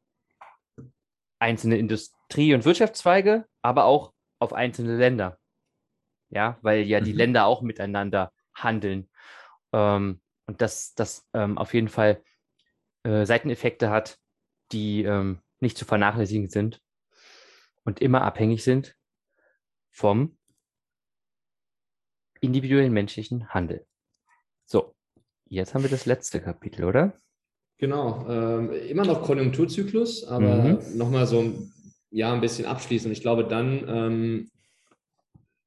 einzelne Industrie- und Wirtschaftszweige, aber auch auf einzelne Länder. Ja, weil ja mhm. die Länder auch miteinander handeln. Ähm, und dass das ähm, auf jeden Fall äh, Seiteneffekte hat, die ähm, nicht zu vernachlässigen sind und immer abhängig sind vom individuellen menschlichen Handel. So, jetzt haben wir das letzte Kapitel, oder? Genau, ähm, immer noch Konjunkturzyklus, aber mhm. nochmal so ja, ein bisschen abschließen. Ich glaube, dann, ähm,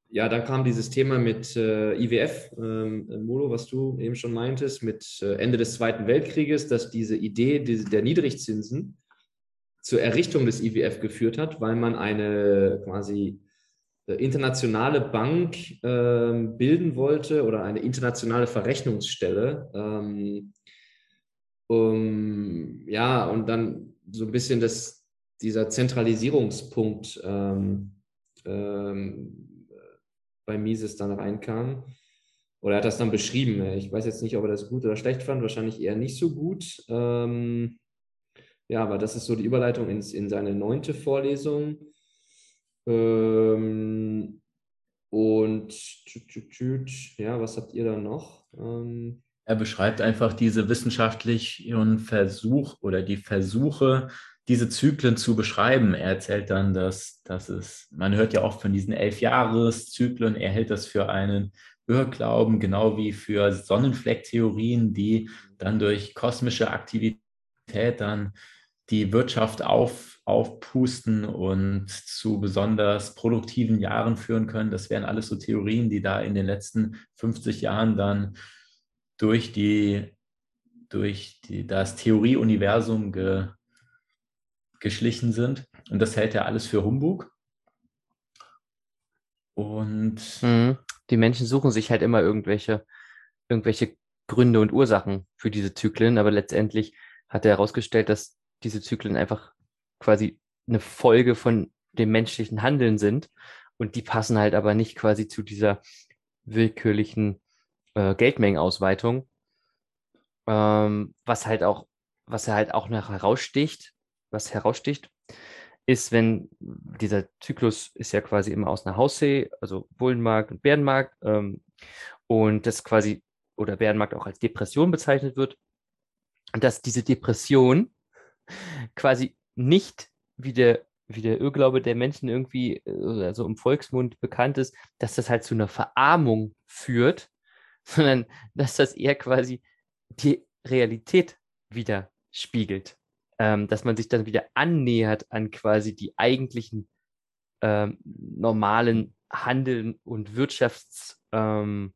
ja, dann kam dieses Thema mit äh, IWF, ähm, Molo, was du eben schon meintest, mit äh, Ende des Zweiten Weltkrieges, dass diese Idee die, der Niedrigzinsen zur Errichtung des IWF geführt hat, weil man eine quasi äh, internationale Bank äh, bilden wollte oder eine internationale Verrechnungsstelle. Um, ja, und dann so ein bisschen das, dieser Zentralisierungspunkt ähm, ähm, bei Mises dann reinkam. Oder er hat das dann beschrieben. Ich weiß jetzt nicht, ob er das gut oder schlecht fand, wahrscheinlich eher nicht so gut. Ähm, ja, aber das ist so die Überleitung ins, in seine neunte Vorlesung. Ähm, und ja, was habt ihr da noch? Ähm, er beschreibt einfach diese wissenschaftlichen Versuch oder die Versuche, diese Zyklen zu beschreiben. Er erzählt dann, dass, dass es, man hört ja oft von diesen elf Jahreszyklen, er hält das für einen Irrglauben, genau wie für Sonnenflecktheorien, die dann durch kosmische Aktivität dann die Wirtschaft auf, aufpusten und zu besonders produktiven Jahren führen können. Das wären alles so Theorien, die da in den letzten 50 Jahren dann durch, die, durch die, das Theorieuniversum ge, geschlichen sind. Und das hält ja alles für Humbug. Und mhm. die Menschen suchen sich halt immer irgendwelche, irgendwelche Gründe und Ursachen für diese Zyklen, aber letztendlich hat er herausgestellt, dass diese Zyklen einfach quasi eine Folge von dem menschlichen Handeln sind und die passen halt aber nicht quasi zu dieser willkürlichen äh, Geldmengenausweitung, ähm, was halt auch, was er halt auch nach heraussticht, was heraussticht, ist, wenn dieser Zyklus ist ja quasi immer aus einer Haussee, also Bullenmarkt und Bärenmarkt, ähm, und das quasi oder Bärenmarkt auch als Depression bezeichnet wird, dass diese Depression quasi nicht wie der, wie der Irrglaube der Menschen irgendwie, also im Volksmund bekannt ist, dass das halt zu einer Verarmung führt, sondern dass das eher quasi die Realität widerspiegelt. Ähm, dass man sich dann wieder annähert an quasi die eigentlichen ähm, normalen Handeln und Wirtschaftszyklen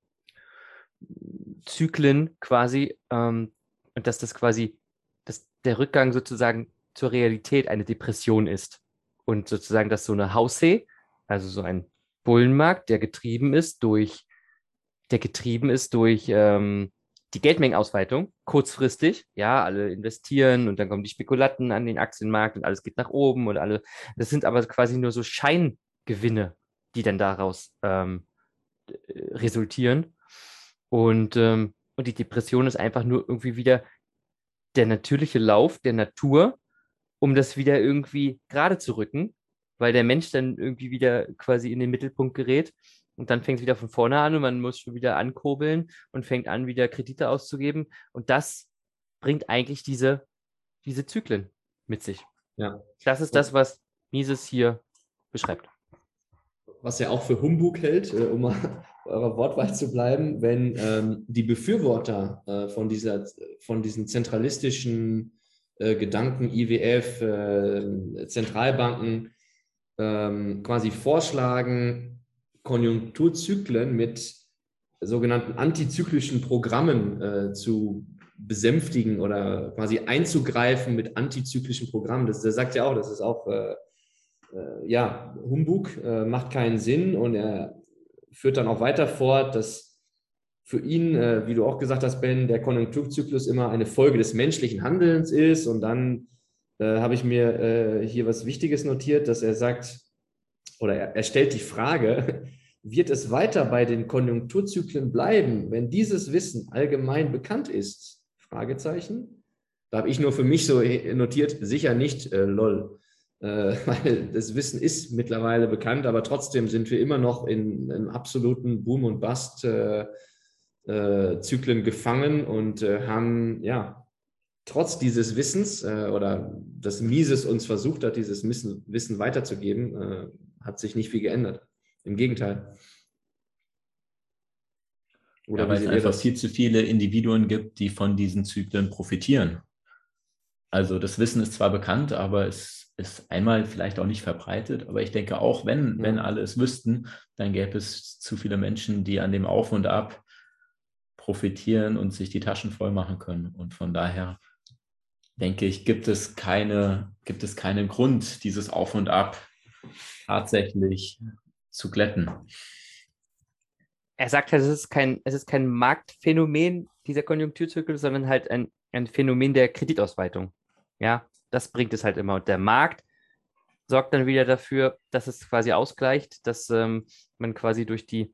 ähm, quasi ähm, und dass das quasi dass der Rückgang sozusagen zur Realität eine Depression ist. Und sozusagen, dass so eine Haussee, also so ein Bullenmarkt, der getrieben ist durch, der getrieben ist durch ähm, die Geldmengenausweitung, kurzfristig, ja, alle investieren und dann kommen die Spekulanten an den Aktienmarkt und alles geht nach oben und alle, das sind aber quasi nur so Scheingewinne, die dann daraus ähm, resultieren. Und, ähm, und die Depression ist einfach nur irgendwie wieder der natürliche Lauf der Natur, um das wieder irgendwie gerade zu rücken, weil der Mensch dann irgendwie wieder quasi in den Mittelpunkt gerät und dann fängt es wieder von vorne an und man muss schon wieder ankurbeln und fängt an, wieder Kredite auszugeben. Und das bringt eigentlich diese, diese Zyklen mit sich. Ja. Das ist das, was Mises hier beschreibt. Was er auch für Humbug hält, äh, um mal eurer Wortwahl zu bleiben, wenn ähm, die Befürworter äh, von, dieser, von diesen zentralistischen äh, Gedanken, IWF, äh, Zentralbanken, ähm, quasi vorschlagen, Konjunkturzyklen mit sogenannten antizyklischen Programmen äh, zu besänftigen oder quasi einzugreifen mit antizyklischen Programmen. Das, das sagt ja auch, das ist auch äh, äh, ja, Humbug, macht keinen Sinn und er führt dann auch weiter fort, dass für ihn, äh, wie du auch gesagt hast, Ben, der Konjunkturzyklus immer eine Folge des menschlichen Handelns ist. Und dann äh, habe ich mir äh, hier was Wichtiges notiert, dass er sagt, oder er, stellt die Frage, wird es weiter bei den Konjunkturzyklen bleiben, wenn dieses Wissen allgemein bekannt ist? Fragezeichen. Da habe ich nur für mich so notiert, sicher nicht, äh, lol äh, weil das Wissen ist mittlerweile bekannt, aber trotzdem sind wir immer noch in einem absoluten Boom- und Bust-Zyklen äh, äh, gefangen und äh, haben, ja, trotz dieses Wissens äh, oder das Mises uns versucht hat, dieses Wissen, weiterzugeben, hat sich nicht viel geändert. Im Gegenteil. Oder ja, weil es einfach viel zu viele Individuen gibt, die von diesen Zyklen profitieren. Also das Wissen ist zwar bekannt, aber es ist einmal vielleicht auch nicht verbreitet, aber ich denke auch, wenn, ja. wenn alle es wüssten, dann gäbe es zu viele Menschen, die an dem Auf und Ab profitieren und sich die Taschen voll machen können. Und von daher denke ich, gibt es keine, gibt es keinen Grund, dieses Auf und Ab tatsächlich zu glätten. Er sagt halt, es ist kein, es ist kein Marktphänomen, dieser Konjunkturzyklus, sondern halt ein, ein Phänomen der Kreditausweitung. Ja, das bringt es halt immer. Und der Markt sorgt dann wieder dafür, dass es quasi ausgleicht, dass ähm, man quasi durch die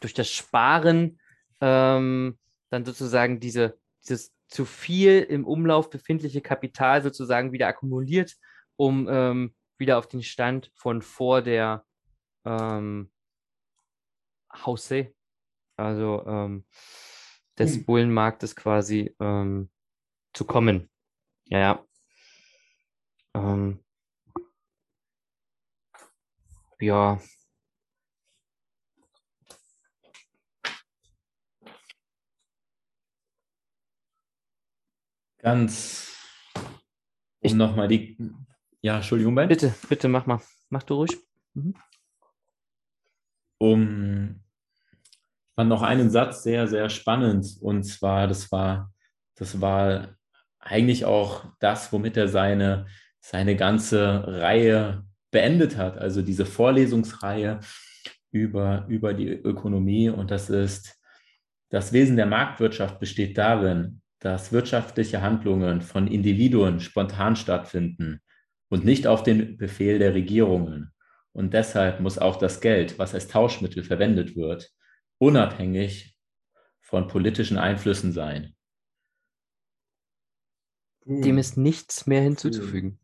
durch das Sparen ähm, dann sozusagen diese, dieses zu viel im Umlauf befindliche Kapital sozusagen wieder akkumuliert, um ähm, wieder auf den Stand von vor der ähm, Hausse, also ähm, des hm. Bullenmarktes quasi ähm, zu kommen. Ja, ja. Ähm, ja. Ganz, um nochmal die, ja, Entschuldigung, Ben. Bitte, bitte, mach mal. Mach du ruhig. Mhm. Um, ich fand noch einen Satz sehr, sehr spannend. Und zwar, das war, das war eigentlich auch das, womit er seine, seine ganze Reihe beendet hat. Also diese Vorlesungsreihe über, über die Ökonomie. Und das ist, das Wesen der Marktwirtschaft besteht darin, dass wirtschaftliche Handlungen von Individuen spontan stattfinden und nicht auf den Befehl der Regierungen. Und deshalb muss auch das Geld, was als Tauschmittel verwendet wird, unabhängig von politischen Einflüssen sein. Dem ist nichts mehr hinzuzufügen.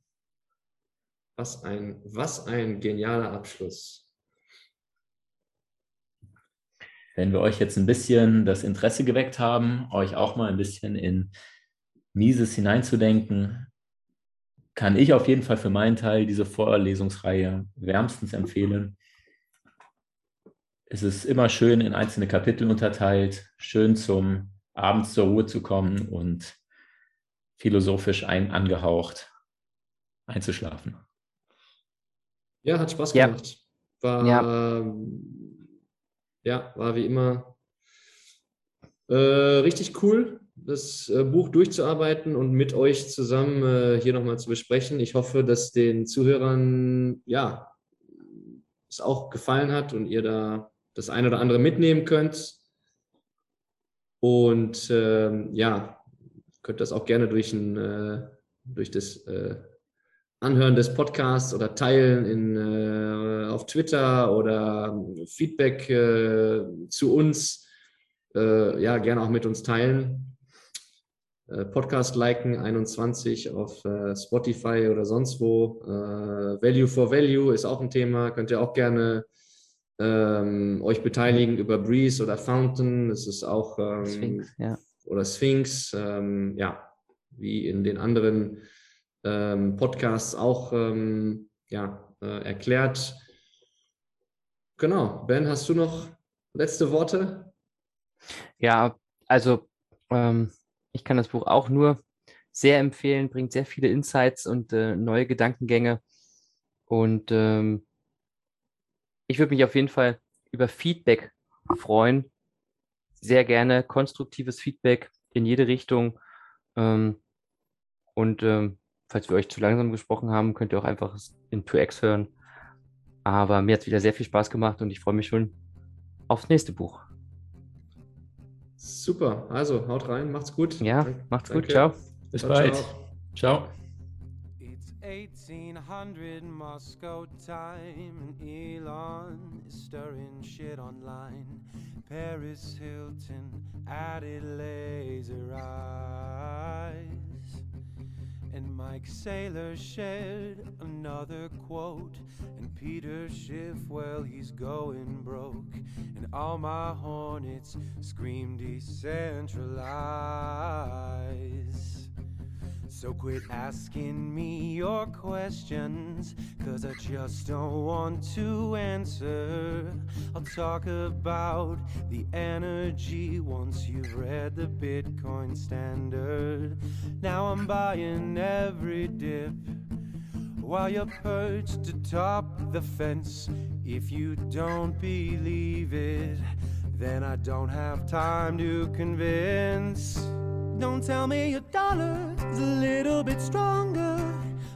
Was ein, was ein genialer Abschluss. Wenn wir euch jetzt ein bisschen das Interesse geweckt haben, euch auch mal ein bisschen in Mises hineinzudenken, kann ich auf jeden Fall für meinen Teil diese Vorlesungsreihe wärmstens empfehlen. Es ist immer schön in einzelne Kapitel unterteilt, schön zum Abends zur Ruhe zu kommen und philosophisch ein, angehaucht einzuschlafen. Ja, hat Spaß gemacht. War, ja. ja. war wie immer äh, richtig cool das äh, Buch durchzuarbeiten und mit euch zusammen äh, hier nochmal zu besprechen. Ich hoffe, dass den Zuhörern ja es auch gefallen hat und ihr da das eine oder andere mitnehmen könnt. Und ähm, ja, könnt das auch gerne durch, ein, äh, durch das äh, Anhören des Podcasts oder teilen in, äh, auf Twitter oder Feedback äh, zu uns ja gerne auch mit uns teilen. Äh, Podcast liken 21 auf äh, Spotify oder sonst wo. Äh, Value for Value ist auch ein Thema. Könnt ihr auch gerne ähm, euch beteiligen über Breeze oder Fountain. Das ist auch ähm, Sphinx, ja. oder Sphinx. Ähm, ja, wie in den anderen ähm, Podcasts auch ähm, ja, äh, erklärt. Genau. Ben, hast du noch letzte Worte? Ja, also ähm, ich kann das Buch auch nur sehr empfehlen, bringt sehr viele Insights und äh, neue Gedankengänge. Und ähm, ich würde mich auf jeden Fall über Feedback freuen. Sehr gerne konstruktives Feedback in jede Richtung. Ähm, und ähm, falls wir euch zu langsam gesprochen haben, könnt ihr auch einfach in 2x hören. Aber mir hat es wieder sehr viel Spaß gemacht und ich freue mich schon aufs nächste Buch. Super, also haut rein, macht's gut. Ja, macht's Danke. gut, ciao. Bis ciao, bald. ciao. ciao. 1800 Moscow time and Elon is stirring shit online. Paris Hilton added laser eyes. And Mike Saylor shared another quote. And Peter Schiff, well, he's going broke. And all my hornets scream decentralize. So quit asking me your questions, cause I just don't want to answer. I'll talk about the energy once you've read the Bitcoin standard. Now I'm buying every dip while you're perched atop the fence. If you don't believe it, then I don't have time to convince. Don't tell me your dollar's a little bit stronger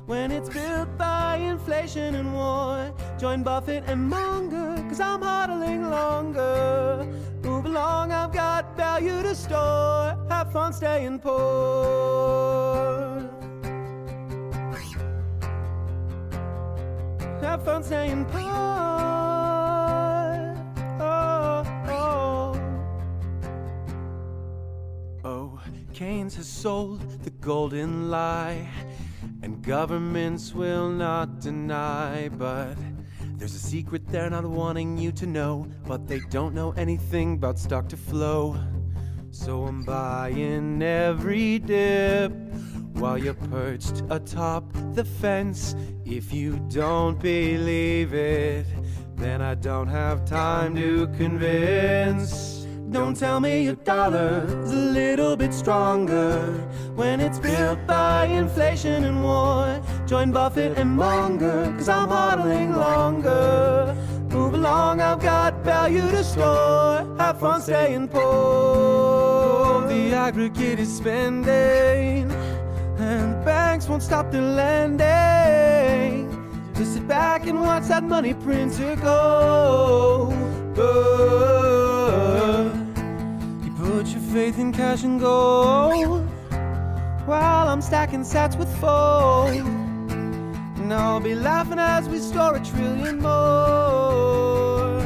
when it's built by inflation and war. Join Buffett and Munger, cause I'm hodling longer. Move along, I've got value to store. Have fun staying poor. Have fun staying poor. Keynes has sold the golden lie, and governments will not deny. But there's a secret they're not wanting you to know, but they don't know anything about stock to flow. So I'm buying every dip while you're perched atop the fence. If you don't believe it, then I don't have time to convince. Don't tell me your dollar's a little bit stronger when it's built by inflation and war. Join Buffett and Munger, cause I'm hodling longer. Move along, I've got value to store. Have fun staying poor. The aggregate is spending, and banks won't stop their lending. Just sit back and watch that money printer go. go. Faith in cash and gold while I'm stacking sats with fold. And I'll be laughing as we store a trillion more.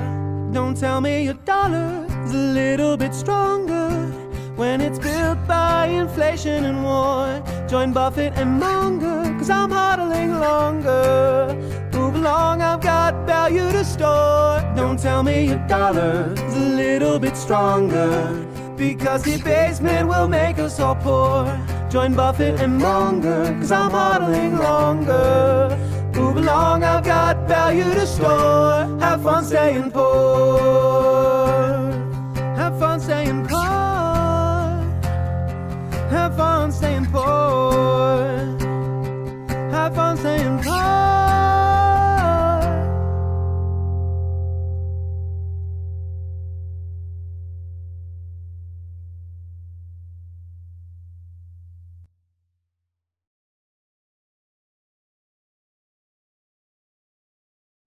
Don't tell me your dollar's a little bit stronger when it's built by inflation and war. Join Buffett and Munger, cause I'm hodling longer. Move along, I've got value to store. Don't tell me your dollar's a little bit stronger. Because the basement will make us all poor. Join Buffett and Munger, cause I'm modeling longer. Move along, I've got value to store. Have fun staying poor. Have fun staying poor. Have fun staying poor. Have fun staying poor.